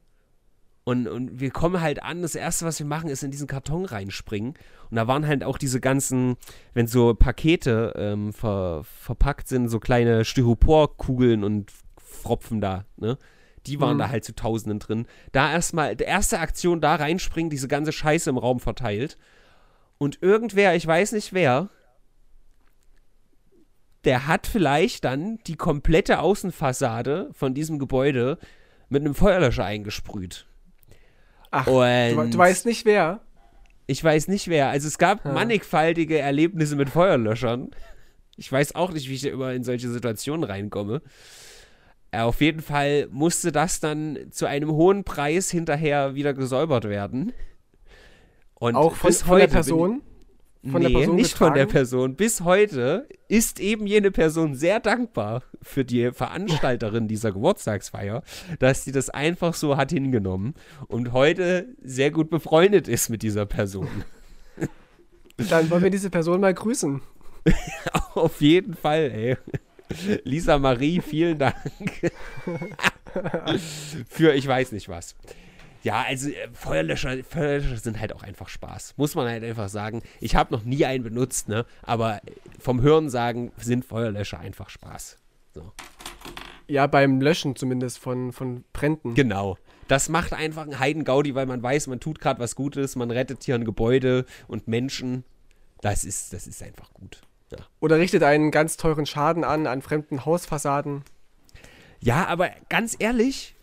Und, und wir kommen halt an, das Erste, was wir machen, ist in diesen Karton reinspringen. Und da waren halt auch diese ganzen, wenn so Pakete ähm, ver, verpackt sind, so kleine Styroporkugeln und Fropfen da, ne? Die waren mhm. da halt zu Tausenden drin. Da erstmal, die erste Aktion da reinspringen, diese ganze Scheiße im Raum verteilt. Und irgendwer, ich weiß nicht wer, der hat vielleicht dann die komplette Außenfassade von diesem Gebäude mit einem Feuerlöscher eingesprüht. Ach, du, du, weißt nicht wer? Ich weiß nicht wer. Also es gab ja. mannigfaltige Erlebnisse mit Feuerlöschern. Ich weiß auch nicht, wie ich immer in solche Situationen reinkomme. Äh, auf jeden Fall musste das dann zu einem hohen Preis hinterher wieder gesäubert werden. Und auch von, bis von heute der Person? Von nee, der Person nicht getragen? von der Person. Bis heute ist eben jene Person sehr dankbar für die Veranstalterin dieser Geburtstagsfeier, dass sie das einfach so hat hingenommen und heute sehr gut befreundet ist mit dieser Person. Dann wollen wir diese Person mal grüßen. Auf jeden Fall, ey. Lisa Marie, vielen Dank für ich weiß nicht was. Ja, also äh, Feuerlöscher, Feuerlöscher sind halt auch einfach Spaß. Muss man halt einfach sagen. Ich habe noch nie einen benutzt, ne? Aber vom Hören sagen sind Feuerlöscher einfach Spaß. So. Ja, beim Löschen zumindest von, von Bränden. Genau. Das macht einfach einen Heidengaudi, weil man weiß, man tut gerade was Gutes, man rettet hier ein Gebäude und Menschen. Das ist, das ist einfach gut. Ja. Oder richtet einen ganz teuren Schaden an, an fremden Hausfassaden. Ja, aber ganz ehrlich,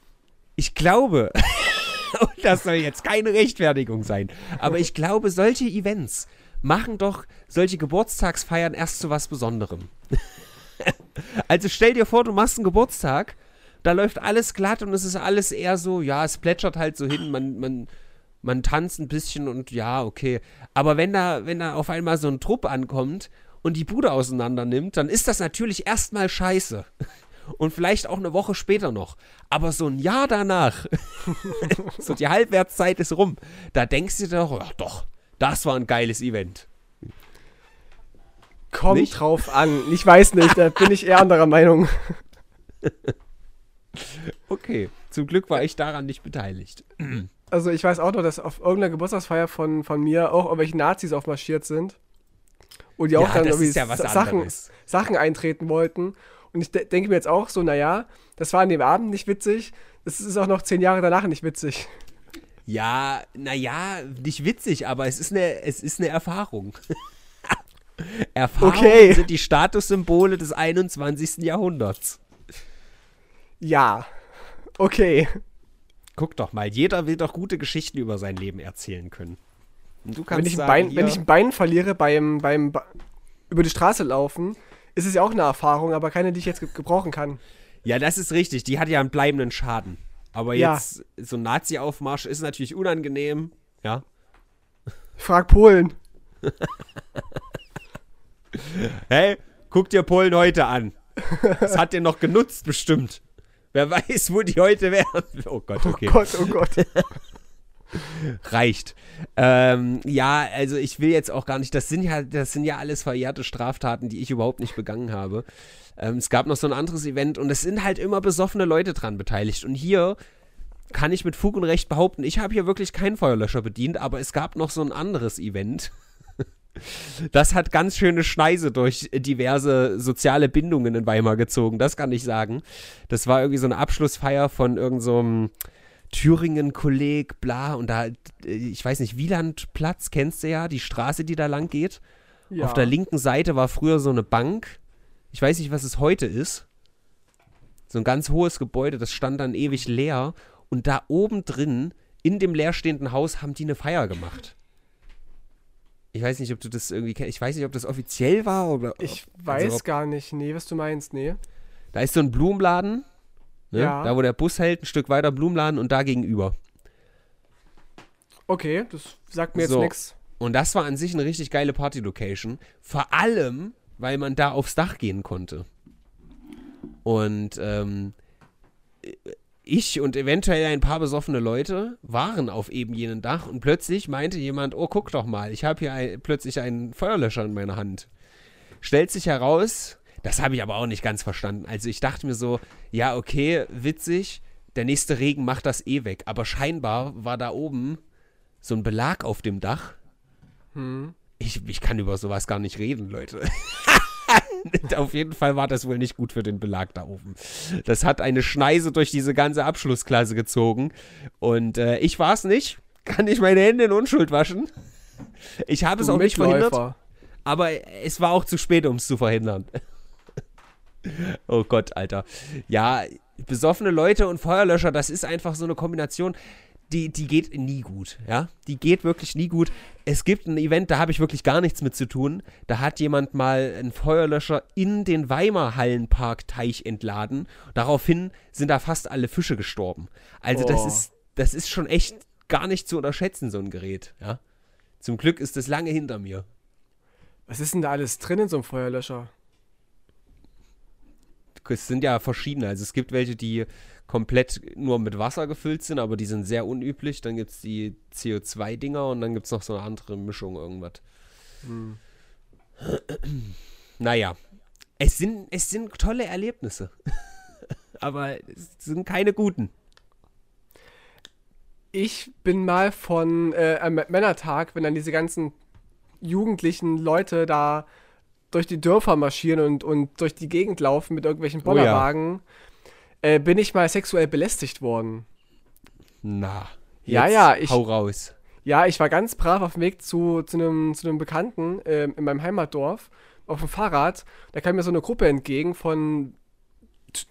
ich glaube, und das soll jetzt keine Rechtfertigung sein. Aber ich glaube, solche Events machen doch solche Geburtstagsfeiern erst zu was Besonderem. also stell dir vor, du machst einen Geburtstag, da läuft alles glatt und es ist alles eher so, ja, es plätschert halt so hin, man, man, man tanzt ein bisschen und ja, okay. Aber wenn da, wenn da auf einmal so ein Trupp ankommt und die Bude auseinander nimmt, dann ist das natürlich erstmal scheiße und vielleicht auch eine Woche später noch. Aber so ein Jahr danach, so die Halbwertszeit ist rum, da denkst du dir doch, ach doch, das war ein geiles Event. Kommt nicht? drauf an. Ich weiß nicht, da bin ich eher anderer Meinung. okay, zum Glück war ich daran nicht beteiligt. Also ich weiß auch noch, dass auf irgendeiner Geburtstagsfeier von, von mir auch irgendwelche Nazis aufmarschiert sind. Und die auch ja, dann irgendwie ja Sachen, Sachen eintreten wollten. Und ich de denke mir jetzt auch so, naja, das war an dem Abend nicht witzig, das ist auch noch zehn Jahre danach nicht witzig. Ja, naja, nicht witzig, aber es ist eine, es ist eine Erfahrung. Erfahrungen okay. sind die Statussymbole des 21. Jahrhunderts. Ja, okay. Guck doch mal, jeder will doch gute Geschichten über sein Leben erzählen können. Wenn, ich sagen, Bein, wenn ich ein Bein verliere beim, beim ba über die Straße laufen, ist es ja auch eine Erfahrung, aber keine, die ich jetzt ge gebrauchen kann. Ja, das ist richtig. Die hat ja einen bleibenden Schaden. Aber jetzt, ja. so ein Nazi-Aufmarsch ist natürlich unangenehm. Ja. Frag Polen. hey, guck dir Polen heute an. Das hat dir noch genutzt, bestimmt. Wer weiß, wo die heute wären. Oh Gott, okay. Oh Gott, oh Gott. Reicht. Ähm, ja, also ich will jetzt auch gar nicht, das sind ja, das sind ja alles verjährte Straftaten, die ich überhaupt nicht begangen habe. Ähm, es gab noch so ein anderes Event und es sind halt immer besoffene Leute dran beteiligt. Und hier kann ich mit Fug und Recht behaupten, ich habe hier wirklich keinen Feuerlöscher bedient, aber es gab noch so ein anderes Event. Das hat ganz schöne Schneise durch diverse soziale Bindungen in Weimar gezogen, das kann ich sagen. Das war irgendwie so eine Abschlussfeier von irgendeinem so Thüringen-Kolleg, bla, und da, ich weiß nicht, Wielandplatz kennst du ja, die Straße, die da lang geht. Ja. Auf der linken Seite war früher so eine Bank. Ich weiß nicht, was es heute ist. So ein ganz hohes Gebäude, das stand dann ewig leer. Und da oben drin, in dem leerstehenden Haus, haben die eine Feier gemacht. Ich weiß nicht, ob du das irgendwie kennst. Ich weiß nicht, ob das offiziell war oder. Ich ob, also weiß ob, gar nicht. Nee, was du meinst, nee. Da ist so ein Blumenladen Ne? Ja. Da, wo der Bus hält, ein Stück weiter Blumenladen und da gegenüber. Okay, das sagt mir jetzt so. nichts. Und das war an sich eine richtig geile Party-Location. Vor allem, weil man da aufs Dach gehen konnte. Und ähm, ich und eventuell ein paar besoffene Leute waren auf eben jenem Dach und plötzlich meinte jemand, oh, guck doch mal, ich habe hier ein, plötzlich einen Feuerlöscher in meiner Hand. Stellt sich heraus, das habe ich aber auch nicht ganz verstanden. Also ich dachte mir so, ja, okay, witzig, der nächste Regen macht das eh weg. Aber scheinbar war da oben so ein Belag auf dem Dach. Hm. Ich, ich kann über sowas gar nicht reden, Leute. auf jeden Fall war das wohl nicht gut für den Belag da oben. Das hat eine Schneise durch diese ganze Abschlussklasse gezogen. Und äh, ich war es nicht. Kann ich meine Hände in Unschuld waschen. Ich habe es auch nicht verhindert. Aber es war auch zu spät, um es zu verhindern. Oh Gott, Alter. Ja, besoffene Leute und Feuerlöscher, das ist einfach so eine Kombination, die, die geht nie gut, ja. Die geht wirklich nie gut. Es gibt ein Event, da habe ich wirklich gar nichts mit zu tun. Da hat jemand mal einen Feuerlöscher in den Weimar Hallenpark-Teich entladen. Daraufhin sind da fast alle Fische gestorben. Also oh. das ist, das ist schon echt gar nicht zu unterschätzen, so ein Gerät, ja. Zum Glück ist das lange hinter mir. Was ist denn da alles drin in so einem Feuerlöscher? Es sind ja verschiedene. Also es gibt welche, die komplett nur mit Wasser gefüllt sind, aber die sind sehr unüblich. Dann gibt es die CO2-Dinger und dann gibt es noch so eine andere Mischung, irgendwas. Hm. naja, es sind, es sind tolle Erlebnisse. aber es sind keine guten. Ich bin mal von äh, am Männertag, wenn dann diese ganzen jugendlichen Leute da durch die Dörfer marschieren und, und durch die Gegend laufen mit irgendwelchen Bollerwagen, oh ja. äh, bin ich mal sexuell belästigt worden. Na, ja, ja, ich, hau raus. Ja, ich war ganz brav auf dem Weg zu, zu, einem, zu einem Bekannten äh, in meinem Heimatdorf auf dem Fahrrad. Da kam mir so eine Gruppe entgegen von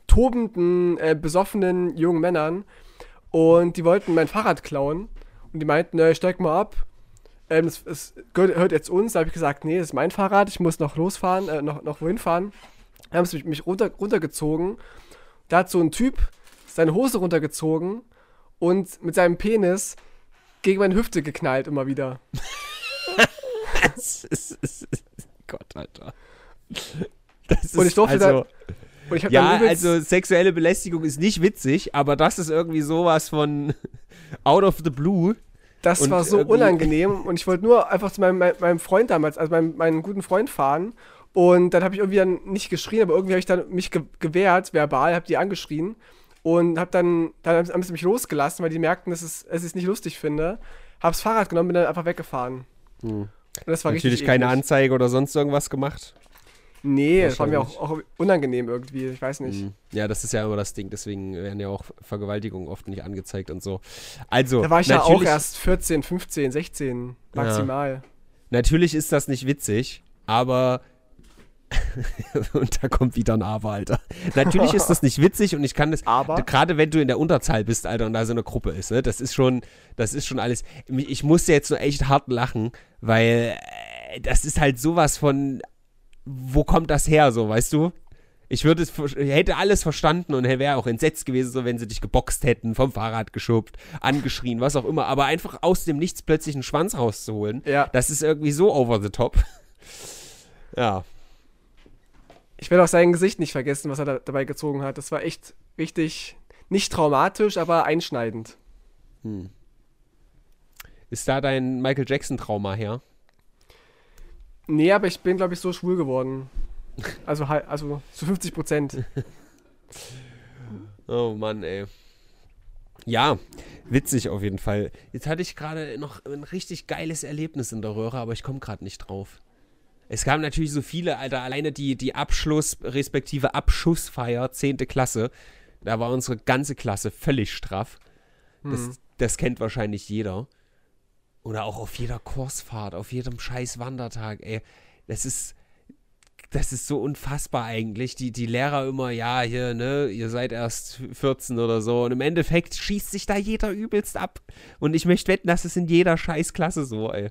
tobenden, äh, besoffenen jungen Männern und die wollten mein Fahrrad klauen und die meinten, äh, steig mal ab, ähm, es, es, gehört jetzt uns. Da habe ich gesagt, nee, das ist mein Fahrrad, ich muss noch losfahren, äh, noch, noch wohin fahren. Dann haben sie mich, mich runter, runtergezogen. Da hat so ein Typ seine Hose runtergezogen und mit seinem Penis gegen meine Hüfte geknallt immer wieder. Gott, Alter. und ich durfte also, da, und ja, also sexuelle Belästigung ist nicht witzig, aber das ist irgendwie sowas von out of the blue. Das und war so unangenehm und ich wollte nur einfach zu meinem, meinem Freund damals, also meinem, meinem guten Freund fahren. Und dann habe ich irgendwie dann nicht geschrien, aber irgendwie habe ich dann mich ge gewehrt, verbal, habe die angeschrien und habe dann, dann haben sie mich losgelassen, weil die merkten, dass es, es ich nicht lustig finde. Hab's Fahrrad genommen, bin dann einfach weggefahren. Hm. das war Natürlich keine eklig. Anzeige oder sonst irgendwas gemacht. Nee, das war mir auch, auch, unangenehm irgendwie, ich weiß nicht. Mhm. Ja, das ist ja immer das Ding, deswegen werden ja auch Vergewaltigungen oft nicht angezeigt und so. Also, da war ich ja auch erst 14, 15, 16 maximal. Ja. Natürlich ist das nicht witzig, aber und da kommt wieder ein Aber, Alter. Natürlich ist das nicht witzig und ich kann das, aber gerade wenn du in der Unterzahl bist, Alter, und da so eine Gruppe ist, ne, das ist schon, das ist schon alles. Ich musste jetzt nur echt hart lachen, weil äh, das ist halt sowas von wo kommt das her, so, weißt du? Ich würde es, hätte alles verstanden und wäre auch entsetzt gewesen, so wenn sie dich geboxt hätten, vom Fahrrad geschubbt, angeschrien, was auch immer. Aber einfach aus dem Nichts plötzlich einen Schwanz rauszuholen, ja. das ist irgendwie so over the top. ja. Ich werde auch sein Gesicht nicht vergessen, was er da, dabei gezogen hat. Das war echt richtig, nicht traumatisch, aber einschneidend. Hm. Ist da dein Michael Jackson-Trauma her? Nee, aber ich bin, glaube ich, so schwul geworden. Also, also zu 50 Prozent. oh Mann, ey. Ja, witzig auf jeden Fall. Jetzt hatte ich gerade noch ein richtig geiles Erlebnis in der Röhre, aber ich komme gerade nicht drauf. Es kamen natürlich so viele, Alter, alleine die, die Abschluss, respektive Abschussfeier, 10. Klasse. Da war unsere ganze Klasse völlig straff. Das, hm. das kennt wahrscheinlich jeder. Oder auch auf jeder Kursfahrt, auf jedem scheiß Wandertag, ey. Das ist, das ist so unfassbar eigentlich. Die, die Lehrer immer, ja, hier, ne, ihr seid erst 14 oder so. Und im Endeffekt schießt sich da jeder übelst ab. Und ich möchte wetten, das ist in jeder Scheißklasse so, ey.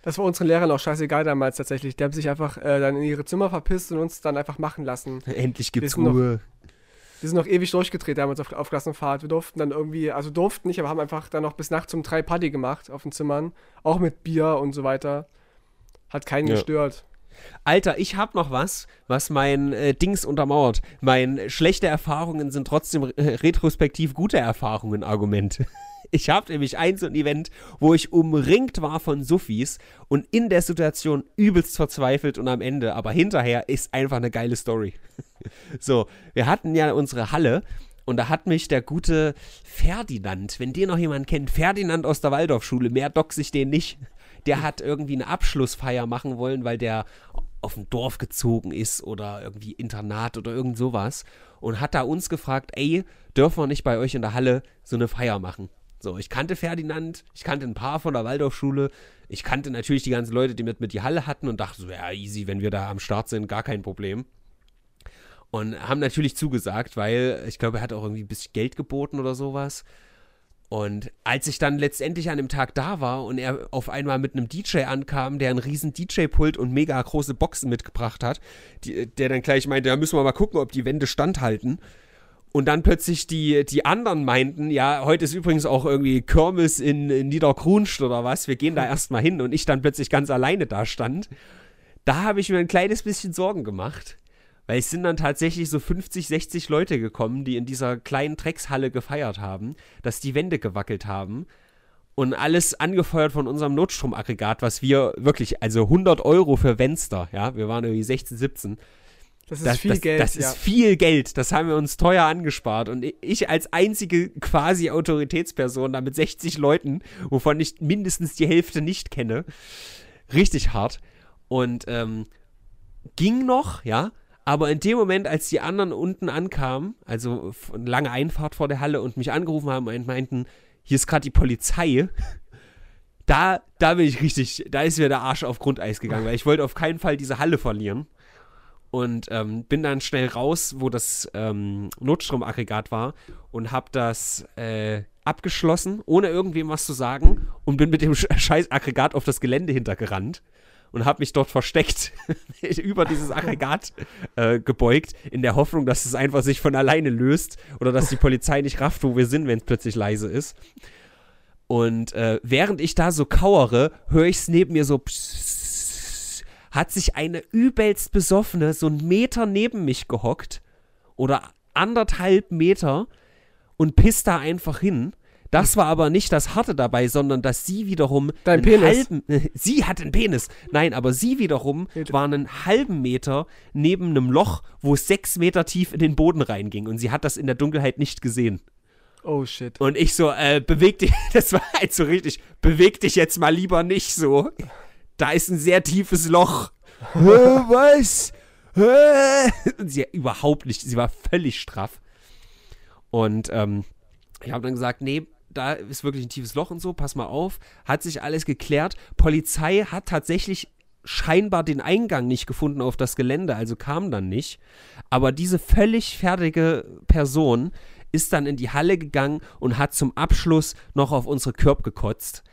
Das war unseren Lehrern auch scheißegal damals tatsächlich. Die haben sich einfach äh, dann in ihre Zimmer verpisst und uns dann einfach machen lassen. Endlich gibt's Ruhe. Wir sind noch ewig durchgedreht damals auf, auf Klassenfahrt. Wir durften dann irgendwie, also durften nicht, aber haben einfach dann noch bis nachts um drei Party gemacht auf den Zimmern. Auch mit Bier und so weiter. Hat keinen ja. gestört. Alter, ich hab noch was, was mein äh, Dings untermauert. Mein schlechte Erfahrungen sind trotzdem äh, retrospektiv gute Erfahrungen Argument. Ich habe nämlich ein so ein Event, wo ich umringt war von Suffis und in der Situation übelst verzweifelt und am Ende, aber hinterher ist einfach eine geile Story. so, wir hatten ja unsere Halle und da hat mich der gute Ferdinand, wenn den noch jemand kennt, Ferdinand aus der Waldorfschule, mehr dox ich den nicht. Der hat irgendwie eine Abschlussfeier machen wollen, weil der auf ein Dorf gezogen ist oder irgendwie Internat oder irgend sowas und hat da uns gefragt, ey, dürfen wir nicht bei euch in der Halle so eine Feier machen? So, ich kannte Ferdinand, ich kannte ein paar von der Waldorfschule, ich kannte natürlich die ganzen Leute, die mit, mit die Halle hatten und dachte so, ja, easy, wenn wir da am Start sind, gar kein Problem. Und haben natürlich zugesagt, weil ich glaube, er hat auch irgendwie ein bisschen Geld geboten oder sowas. Und als ich dann letztendlich an dem Tag da war und er auf einmal mit einem DJ ankam, der einen riesen DJ-Pult und mega große Boxen mitgebracht hat, die, der dann gleich meinte, da müssen wir mal gucken, ob die Wände standhalten. Und dann plötzlich die, die anderen meinten, ja, heute ist übrigens auch irgendwie Kirmes in, in Niedergrunst oder was, wir gehen da erstmal hin und ich dann plötzlich ganz alleine da stand. Da habe ich mir ein kleines bisschen Sorgen gemacht. Weil es sind dann tatsächlich so 50, 60 Leute gekommen, die in dieser kleinen Dreckshalle gefeiert haben, dass die Wände gewackelt haben. Und alles angefeuert von unserem Notstromaggregat, was wir wirklich, also 100 Euro für Fenster, ja, wir waren irgendwie 16, 17. Das ist das, viel das, Geld. Das ja. ist viel Geld. Das haben wir uns teuer angespart. Und ich als einzige quasi Autoritätsperson da mit 60 Leuten, wovon ich mindestens die Hälfte nicht kenne, richtig hart. Und ähm, ging noch, ja, aber in dem Moment, als die anderen unten ankamen, also eine lange Einfahrt vor der Halle und mich angerufen haben und meinten, hier ist gerade die Polizei, da, da bin ich richtig, da ist mir der Arsch auf Grundeis gegangen, weil ich wollte auf keinen Fall diese Halle verlieren. Und ähm, bin dann schnell raus, wo das ähm, Notstromaggregat war und habe das äh, abgeschlossen, ohne irgendwem was zu sagen und bin mit dem scheiß Aggregat auf das Gelände hintergerannt und habe mich dort versteckt, über dieses Aggregat äh, gebeugt, in der Hoffnung, dass es einfach sich von alleine löst oder dass die Polizei nicht rafft, wo wir sind, wenn es plötzlich leise ist. Und äh, während ich da so kauere, höre ich es neben mir so pssst, hat sich eine übelst besoffene so einen Meter neben mich gehockt oder anderthalb Meter und pisst da einfach hin das war aber nicht das Harte dabei, sondern dass sie wiederum Dein einen Penis. halben. Äh, sie hat einen Penis. Nein, aber sie wiederum war einen halben Meter neben einem Loch, wo es sechs Meter tief in den Boden reinging. Und sie hat das in der Dunkelheit nicht gesehen. Oh shit. Und ich so, äh, beweg dich, das war halt so richtig, beweg dich jetzt mal lieber nicht so. Da ist ein sehr tiefes Loch. Was? Und sie überhaupt nicht, sie war völlig straff. Und ähm, ich habe dann gesagt, nee, da ist wirklich ein tiefes Loch und so, pass mal auf, hat sich alles geklärt. Polizei hat tatsächlich scheinbar den Eingang nicht gefunden auf das Gelände, also kam dann nicht. Aber diese völlig fertige Person ist dann in die Halle gegangen und hat zum Abschluss noch auf unsere Körb gekotzt.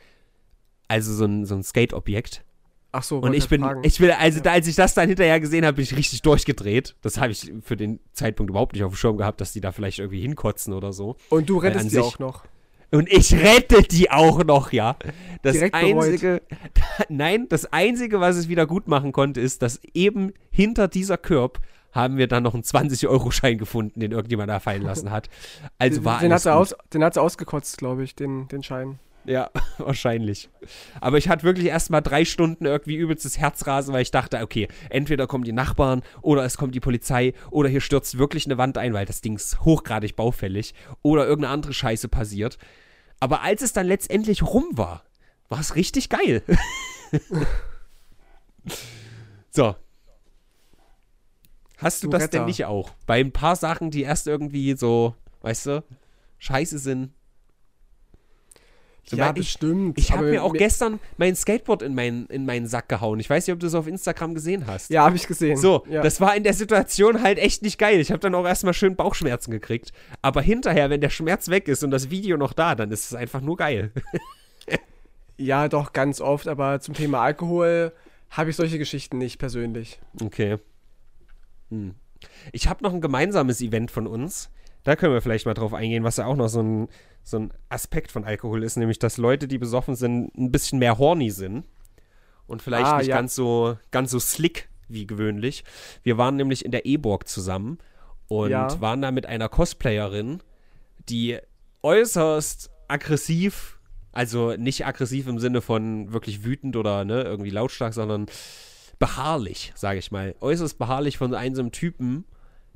Also so ein, so ein Skate-Objekt. Ach so, und ich bin, fragen. ich will, also da, als ich das dann hinterher gesehen habe, bin ich richtig durchgedreht. Das habe ich für den Zeitpunkt überhaupt nicht auf dem Schirm gehabt, dass die da vielleicht irgendwie hinkotzen oder so. Und du rettest die auch noch. Und ich rette die auch noch, ja. Das Direkt einzige, nein, das einzige, was es wieder gut machen konnte, ist, dass eben hinter dieser Körb haben wir dann noch einen 20-Euro-Schein gefunden, den irgendjemand da fallen lassen hat. Also war den hat aus, Den hat sie ausgekotzt, glaube ich, den, den Schein. Ja, wahrscheinlich. Aber ich hatte wirklich erst mal drei Stunden irgendwie übelstes Herzrasen, weil ich dachte, okay, entweder kommen die Nachbarn oder es kommt die Polizei oder hier stürzt wirklich eine Wand ein, weil das Ding ist hochgradig baufällig oder irgendeine andere Scheiße passiert. Aber als es dann letztendlich rum war, war es richtig geil. so. Hast du, du das Retter. denn nicht auch? Bei ein paar Sachen, die erst irgendwie so, weißt du, scheiße sind, ja, bestimmt. Ich, ich habe mir auch gestern mein Skateboard in, mein, in meinen Sack gehauen. Ich weiß nicht, ob du es auf Instagram gesehen hast. Ja, habe ich gesehen. So, ja. das war in der Situation halt echt nicht geil. Ich habe dann auch erstmal schön Bauchschmerzen gekriegt. Aber hinterher, wenn der Schmerz weg ist und das Video noch da, dann ist es einfach nur geil. ja, doch, ganz oft. Aber zum Thema Alkohol habe ich solche Geschichten nicht persönlich. Okay. Hm. Ich habe noch ein gemeinsames Event von uns. Da können wir vielleicht mal drauf eingehen, was ja auch noch so ein so ein Aspekt von Alkohol ist, nämlich dass Leute, die besoffen sind, ein bisschen mehr horny sind und vielleicht ah, nicht ja. ganz so ganz so slick wie gewöhnlich. Wir waren nämlich in der E-Borg zusammen und ja. waren da mit einer Cosplayerin, die äußerst aggressiv, also nicht aggressiv im Sinne von wirklich wütend oder ne, irgendwie lautstark, sondern beharrlich, sage ich mal, äußerst beharrlich von einem Typen,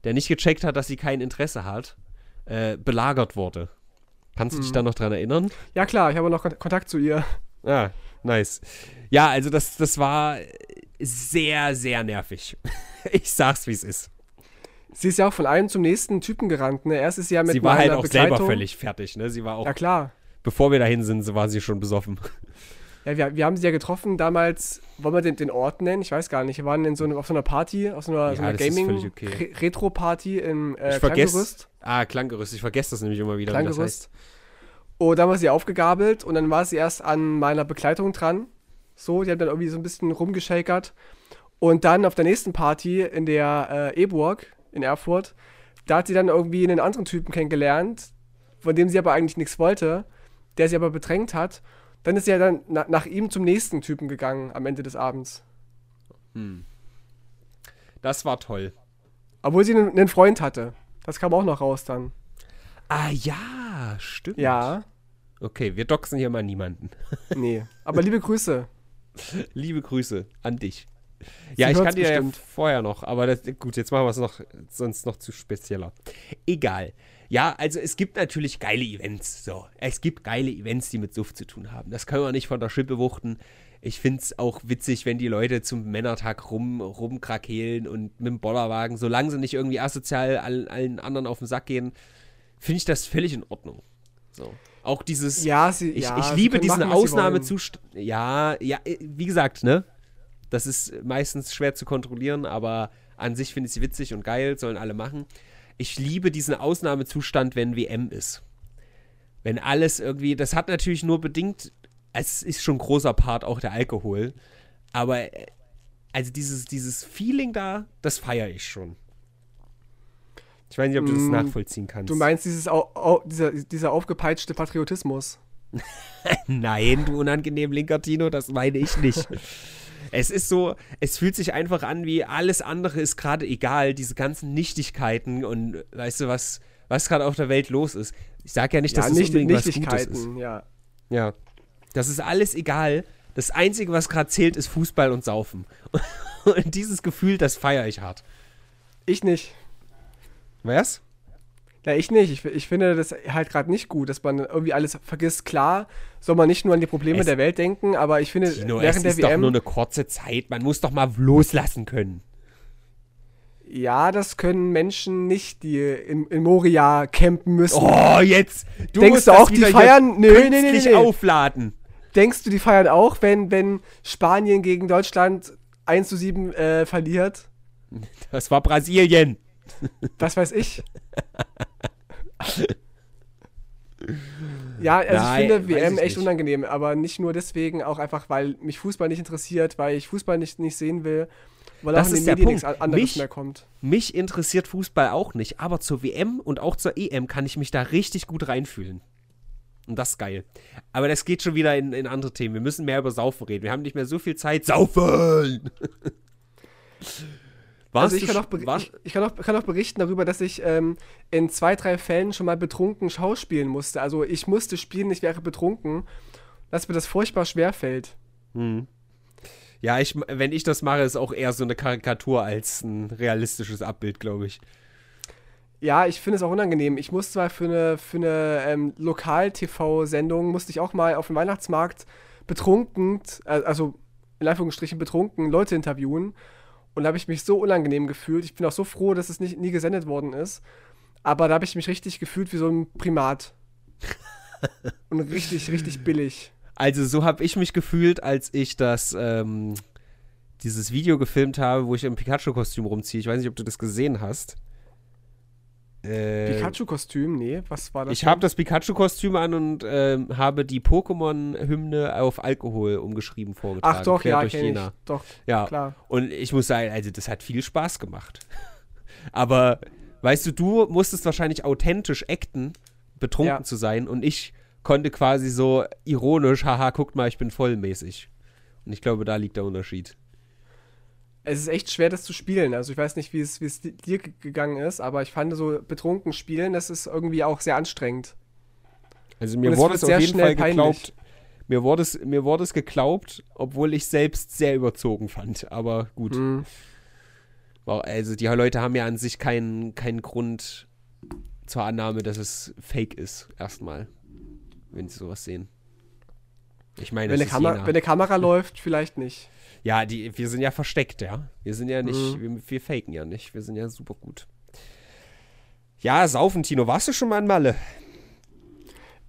der nicht gecheckt hat, dass sie kein Interesse hat, äh, belagert wurde. Kannst du dich hm. da noch dran erinnern? Ja, klar, ich habe noch Kontakt zu ihr. Ah, nice. Ja, also das, das war sehr, sehr nervig. ich sag's, wie es ist. Sie ist ja auch von einem zum nächsten Typen gerannt, ne? Erst ist sie ja mit Sie war halt auch Begleitung. selber völlig fertig, ne? Sie war auch. Ja, klar. Bevor wir dahin sind, war sie schon besoffen. Ja, wir, wir haben sie ja getroffen damals, wollen wir den, den Ort nennen? Ich weiß gar nicht. Wir waren in so eine, auf so einer Party, auf so einer, ja, so einer Gaming-Retro-Party okay. im äh, Klanggerüst. Ah, Klanggerüst. Ich vergesse das nämlich immer wieder. Klanggerüst. Und dann war sie aufgegabelt und dann war sie erst an meiner Begleitung dran. So, die haben dann irgendwie so ein bisschen rumgeschakert. Und dann auf der nächsten Party in der äh, E-Burg in Erfurt, da hat sie dann irgendwie einen anderen Typen kennengelernt, von dem sie aber eigentlich nichts wollte, der sie aber bedrängt hat. Dann ist sie ja dann na, nach ihm zum nächsten Typen gegangen am Ende des Abends. Hm. Das war toll. Obwohl sie einen, Freund hatte. Das kam auch noch raus dann. Ah ja, stimmt. Ja. Okay, wir doxen hier mal niemanden. nee, aber liebe Grüße. liebe Grüße an dich. Sie ja, ich kannte ja vorher noch, aber das, gut, jetzt machen wir es noch, sonst noch zu spezieller. Egal. Ja, also es gibt natürlich geile Events. So, es gibt geile Events, die mit Suft zu tun haben. Das können wir nicht von der Schippe wuchten. Ich finde es auch witzig, wenn die Leute zum Männertag rum, rumkrakehlen und mit dem Bollerwagen, solange sie nicht irgendwie asozial allen, allen anderen auf den Sack gehen, finde ich das völlig in Ordnung. So. Auch dieses. Ja, sie, ich, ja, ich liebe diesen Ausnahmezustand. Ja, ja, wie gesagt, ne? Das ist meistens schwer zu kontrollieren, aber an sich finde ich sie witzig und geil, sollen alle machen ich liebe diesen Ausnahmezustand, wenn WM ist. Wenn alles irgendwie, das hat natürlich nur bedingt, es ist schon ein großer Part auch der Alkohol, aber äh, also dieses, dieses Feeling da, das feiere ich schon. Ich weiß nicht, ob du das mm, nachvollziehen kannst. Du meinst dieses, au, au, dieser, dieser aufgepeitschte Patriotismus? Nein, du unangenehm linker Tino, das meine ich nicht. Es ist so, es fühlt sich einfach an wie alles andere ist gerade egal, diese ganzen Nichtigkeiten und weißt du, was, was gerade auf der Welt los ist. Ich sage ja nicht, dass ja, das nicht, unbedingt Nichtigkeiten, was Gutes ist. Ja. ja. Das ist alles egal. Das Einzige, was gerade zählt, ist Fußball und Saufen. Und dieses Gefühl, das feiere ich hart. Ich nicht. Was? Ja, ich nicht. Ich, ich finde das halt gerade nicht gut, dass man irgendwie alles vergisst. Klar, soll man nicht nur an die Probleme es, der Welt denken, aber ich finde, Tino, während es der ist WM. doch nur eine kurze Zeit. Man muss doch mal loslassen können. Ja, das können Menschen nicht, die in, in Moria campen müssen. Oh, jetzt! Du Denkst du auch, die feiern? Nö, nee, nee, nee, nee. aufladen. Denkst du, die feiern auch, wenn, wenn Spanien gegen Deutschland 1 zu 7 äh, verliert? Das war Brasilien. Was weiß ich. Ja, also Nein, ich finde WM echt nicht. unangenehm, aber nicht nur deswegen, auch einfach, weil mich Fußball nicht interessiert, weil ich Fußball nicht, nicht sehen will, weil das auch in den Medien nichts anderes mich, mehr kommt. Mich interessiert Fußball auch nicht, aber zur WM und auch zur EM kann ich mich da richtig gut reinfühlen. Und das ist geil. Aber das geht schon wieder in, in andere Themen. Wir müssen mehr über Saufen reden. Wir haben nicht mehr so viel Zeit. Saufen! Also ich kann, auch ich, ich, kann auch, kann auch berichten darüber, dass ich ähm, in zwei, drei Fällen schon mal betrunken schauspielen musste. Also ich musste spielen, ich wäre betrunken, dass mir das furchtbar schwer fällt. Hm. Ja, ich, wenn ich das mache, ist auch eher so eine Karikatur als ein realistisches Abbild, glaube ich. Ja, ich finde es auch unangenehm. Ich muss zwar für eine, für eine ähm, Lokal-TV-Sendung, musste ich auch mal auf dem Weihnachtsmarkt betrunken, äh, also in Anführungsstrichen betrunken, Leute interviewen. Und da habe ich mich so unangenehm gefühlt. Ich bin auch so froh, dass es nicht, nie gesendet worden ist. Aber da habe ich mich richtig gefühlt wie so ein Primat. Und richtig, richtig billig. Also so habe ich mich gefühlt, als ich das, ähm, dieses Video gefilmt habe, wo ich im Pikachu-Kostüm rumziehe. Ich weiß nicht, ob du das gesehen hast. Äh, Pikachu-Kostüm? Nee, was war das? Ich habe das Pikachu-Kostüm an und äh, habe die Pokémon-Hymne auf Alkohol umgeschrieben vorgetragen. Ach doch, ja, durch Jena. Ich. Doch, ja. klar. Und ich muss sagen, also das hat viel Spaß gemacht. Aber weißt du, du musstest wahrscheinlich authentisch acten, betrunken ja. zu sein und ich konnte quasi so ironisch, haha, guckt mal, ich bin vollmäßig. Und ich glaube, da liegt der Unterschied es ist echt schwer, das zu spielen. Also ich weiß nicht, wie es, wie es dir gegangen ist, aber ich fand so betrunken spielen, das ist irgendwie auch sehr anstrengend. Also mir wurde es auf jeden Fall geglaubt. Mir wurde, es, mir wurde es geglaubt, obwohl ich selbst sehr überzogen fand. Aber gut. Mhm. Also die Leute haben ja an sich keinen, keinen Grund zur Annahme, dass es fake ist, erstmal. Wenn sie sowas sehen. Ich meine, wenn, eine Kamera, wenn eine Kamera läuft, vielleicht nicht. Ja, die, wir sind ja versteckt, ja. Wir sind ja nicht, mhm. wir, wir faken ja nicht. Wir sind ja super gut. Ja, saufen, Tino. Warst du schon mal in Malle?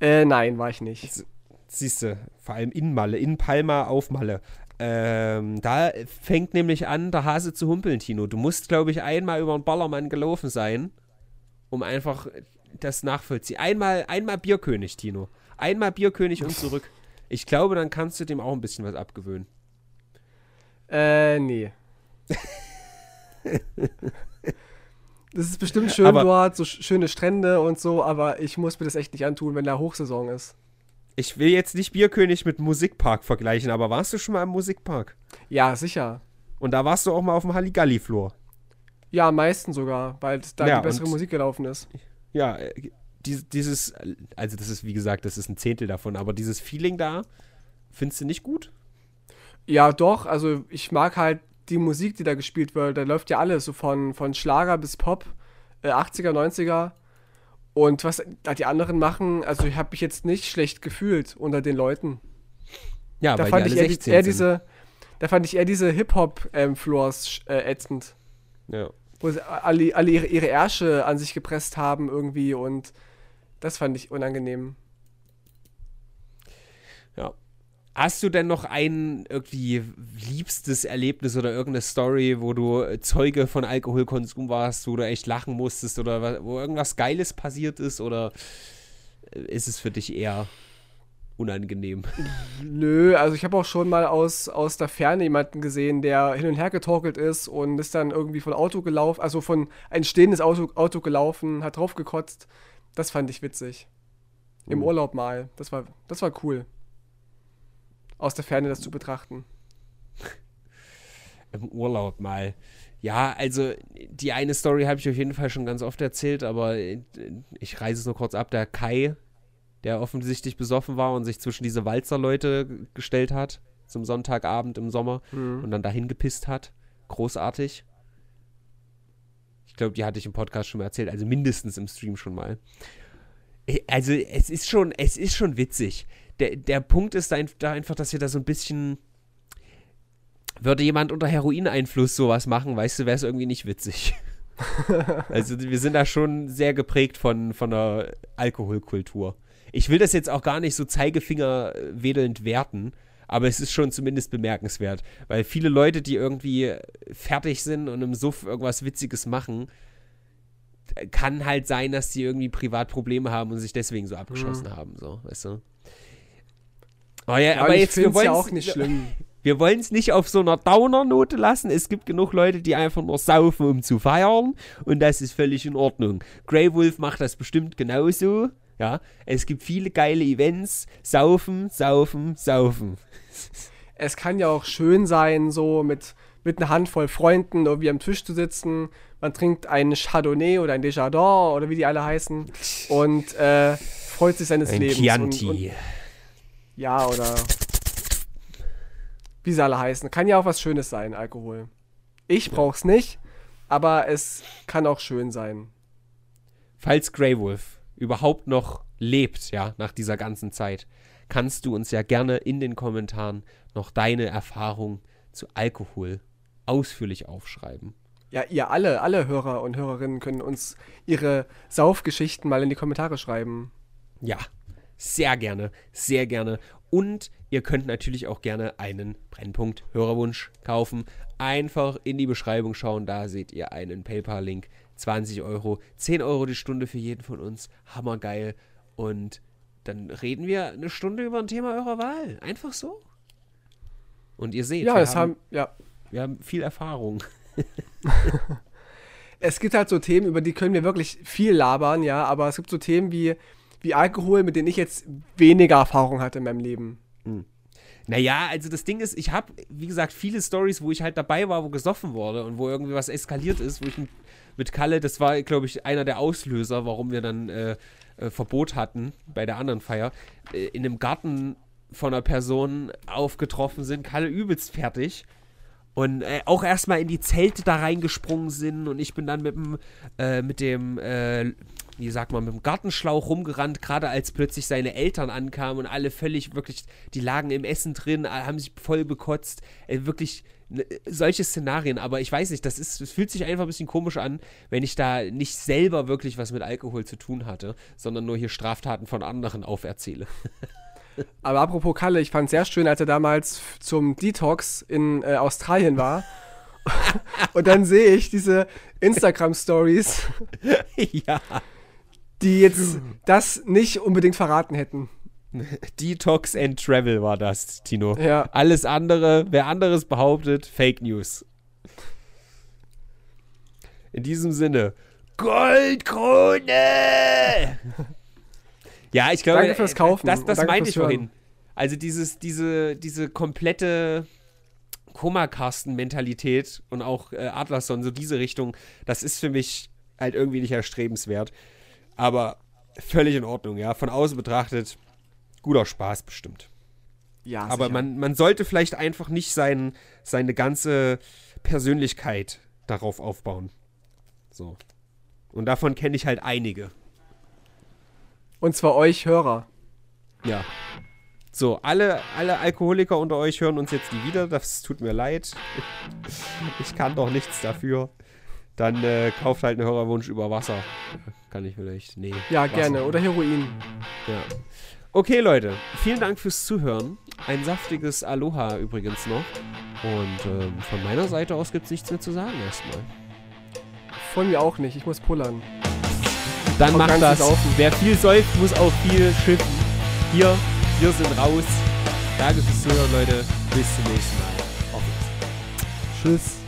Äh, nein, war ich nicht. Siehst du, vor allem in Malle, in Palma auf Malle. Ähm, da fängt nämlich an, der Hase zu humpeln, Tino. Du musst, glaube ich, einmal über den Ballermann gelaufen sein, um einfach das nachvollziehen. Einmal, einmal Bierkönig, Tino. Einmal Bierkönig und zurück. Ich glaube, dann kannst du dem auch ein bisschen was abgewöhnen. Äh, nee. das ist bestimmt schön aber, dort, so schöne Strände und so, aber ich muss mir das echt nicht antun, wenn da Hochsaison ist. Ich will jetzt nicht Bierkönig mit Musikpark vergleichen, aber warst du schon mal im Musikpark? Ja, sicher. Und da warst du auch mal auf dem Halligalli-Floor? Ja, am meisten sogar, weil da ja, die bessere Musik gelaufen ist. Ja, äh, dieses, also das ist wie gesagt, das ist ein Zehntel davon, aber dieses Feeling da, findest du nicht gut? Ja, doch, also ich mag halt die Musik, die da gespielt wird, da läuft ja alles, so von, von Schlager bis Pop, äh, 80er, 90er. Und was da die anderen machen, also ich habe mich jetzt nicht schlecht gefühlt unter den Leuten. Ja, da weil fand die ich eher, eher diese, da fand ich eher diese Hip-Hop-Floors ähm, äh, ätzend. Ja. Wo sie alle, alle ihre, ihre Ärsche an sich gepresst haben irgendwie und das fand ich unangenehm. Ja. Hast du denn noch ein irgendwie liebstes Erlebnis oder irgendeine Story, wo du Zeuge von Alkoholkonsum warst, wo du echt lachen musstest oder wo irgendwas Geiles passiert ist oder ist es für dich eher unangenehm? Nö, also ich habe auch schon mal aus, aus der Ferne jemanden gesehen, der hin und her getorkelt ist und ist dann irgendwie von Auto gelaufen, also von ein stehendes Auto, Auto gelaufen, hat draufgekotzt. Das fand ich witzig. Im uh. Urlaub mal. Das war, das war cool aus der Ferne das zu betrachten. Im Urlaub mal. Ja, also die eine Story habe ich auf jeden Fall schon ganz oft erzählt, aber ich reise es nur kurz ab. Der Kai, der offensichtlich besoffen war und sich zwischen diese Walzerleute gestellt hat zum Sonntagabend im Sommer mhm. und dann dahin gepisst hat. Großartig. Ich glaube, die hatte ich im Podcast schon mal erzählt, also mindestens im Stream schon mal. Also es ist schon, es ist schon witzig der, der Punkt ist da einfach, dass wir da so ein bisschen. Würde jemand unter Heroineinfluss sowas machen, weißt du, wäre es irgendwie nicht witzig. also wir sind da schon sehr geprägt von, von der Alkoholkultur. Ich will das jetzt auch gar nicht so Zeigefinger wedelnd werten, aber es ist schon zumindest bemerkenswert, weil viele Leute, die irgendwie fertig sind und im Suff irgendwas Witziges machen, kann halt sein, dass die irgendwie Privatprobleme haben und sich deswegen so abgeschossen mhm. haben, so, weißt du? Oh ja, aber jetzt wir wollen ja auch nicht schlimm. Wir wollen es nicht auf so einer Downer-Note lassen. Es gibt genug Leute, die einfach nur saufen, um zu feiern. Und das ist völlig in Ordnung. Grey Wolf macht das bestimmt genauso. Ja, es gibt viele geile Events. Saufen, saufen, saufen. Es kann ja auch schön sein, so mit, mit einer Handvoll Freunden irgendwie am Tisch zu sitzen. Man trinkt ein Chardonnay oder ein Desjardins oder wie die alle heißen. Und äh, freut sich seines ein Lebens. Chianti. Und, und ja, oder wie sie alle heißen. Kann ja auch was Schönes sein, Alkohol. Ich brauch's nicht, aber es kann auch schön sein. Falls Grey Wolf überhaupt noch lebt, ja, nach dieser ganzen Zeit, kannst du uns ja gerne in den Kommentaren noch deine Erfahrung zu Alkohol ausführlich aufschreiben. Ja, ihr alle, alle Hörer und Hörerinnen können uns ihre Saufgeschichten mal in die Kommentare schreiben. Ja, sehr gerne, sehr gerne. Und ihr könnt natürlich auch gerne einen Brennpunkt Hörerwunsch kaufen. Einfach in die Beschreibung schauen, da seht ihr einen PayPal-Link. 20 Euro, 10 Euro die Stunde für jeden von uns. Hammergeil. Und dann reden wir eine Stunde über ein Thema eurer Wahl. Einfach so. Und ihr seht, ja, wir, haben, haben, ja. wir haben viel Erfahrung. es gibt halt so Themen, über die können wir wirklich viel labern, ja, aber es gibt so Themen wie wie Alkohol, mit denen ich jetzt weniger Erfahrung hatte in meinem Leben. Hm. Naja, also das Ding ist, ich habe, wie gesagt, viele Stories, wo ich halt dabei war, wo gesoffen wurde und wo irgendwie was eskaliert ist, wo ich mit Kalle, das war, glaube ich, einer der Auslöser, warum wir dann äh, äh, Verbot hatten bei der anderen Feier, äh, in einem Garten von einer Person aufgetroffen sind, Kalle übelst fertig und äh, auch erstmal in die Zelte da reingesprungen sind und ich bin dann mit dem, äh, mit dem äh, wie sagt man, mit dem Gartenschlauch rumgerannt, gerade als plötzlich seine Eltern ankamen und alle völlig wirklich, die lagen im Essen drin, haben sich voll bekotzt. Äh, wirklich ne, solche Szenarien, aber ich weiß nicht, das ist, es fühlt sich einfach ein bisschen komisch an, wenn ich da nicht selber wirklich was mit Alkohol zu tun hatte, sondern nur hier Straftaten von anderen auferzähle. Aber apropos Kalle, ich fand es sehr schön, als er damals zum Detox in äh, Australien war. und dann sehe ich diese Instagram-Stories, ja. Die jetzt das nicht unbedingt verraten hätten. Detox and Travel war das, Tino. Ja. Alles andere, wer anderes behauptet, Fake News. In diesem Sinne, Goldkrone! ja, ich glaube, Danke fürs Kaufen. das, das meinte ich vorhin. Also dieses, diese, diese komplette Kummerkasten-Mentalität und auch äh, Adlerson, so diese Richtung, das ist für mich halt irgendwie nicht erstrebenswert. Aber völlig in Ordnung, ja. Von außen betrachtet, guter Spaß bestimmt. Ja, Aber sicher. man, man sollte vielleicht einfach nicht sein, seine ganze Persönlichkeit darauf aufbauen. So. Und davon kenne ich halt einige. Und zwar euch Hörer. Ja. So, alle, alle Alkoholiker unter euch hören uns jetzt nie wieder. Das tut mir leid. Ich kann doch nichts dafür. Dann äh, kauft halt einen Hörerwunsch über Wasser. Kann ich vielleicht. Nee. Ja, gerne. Oder Heroin. Ja. Okay, Leute. Vielen Dank fürs Zuhören. Ein saftiges Aloha übrigens noch. Und ähm, von meiner Seite aus gibt es nichts mehr zu sagen erstmal. Von mir auch nicht. Ich muss pullern. Dann macht ganz das. saufen. Wer viel säuft, muss auch viel schiffen. Hier, wir sind raus. Danke fürs Zuhören, Leute. Bis zum nächsten Mal. Auf Wiedersehen. Tschüss.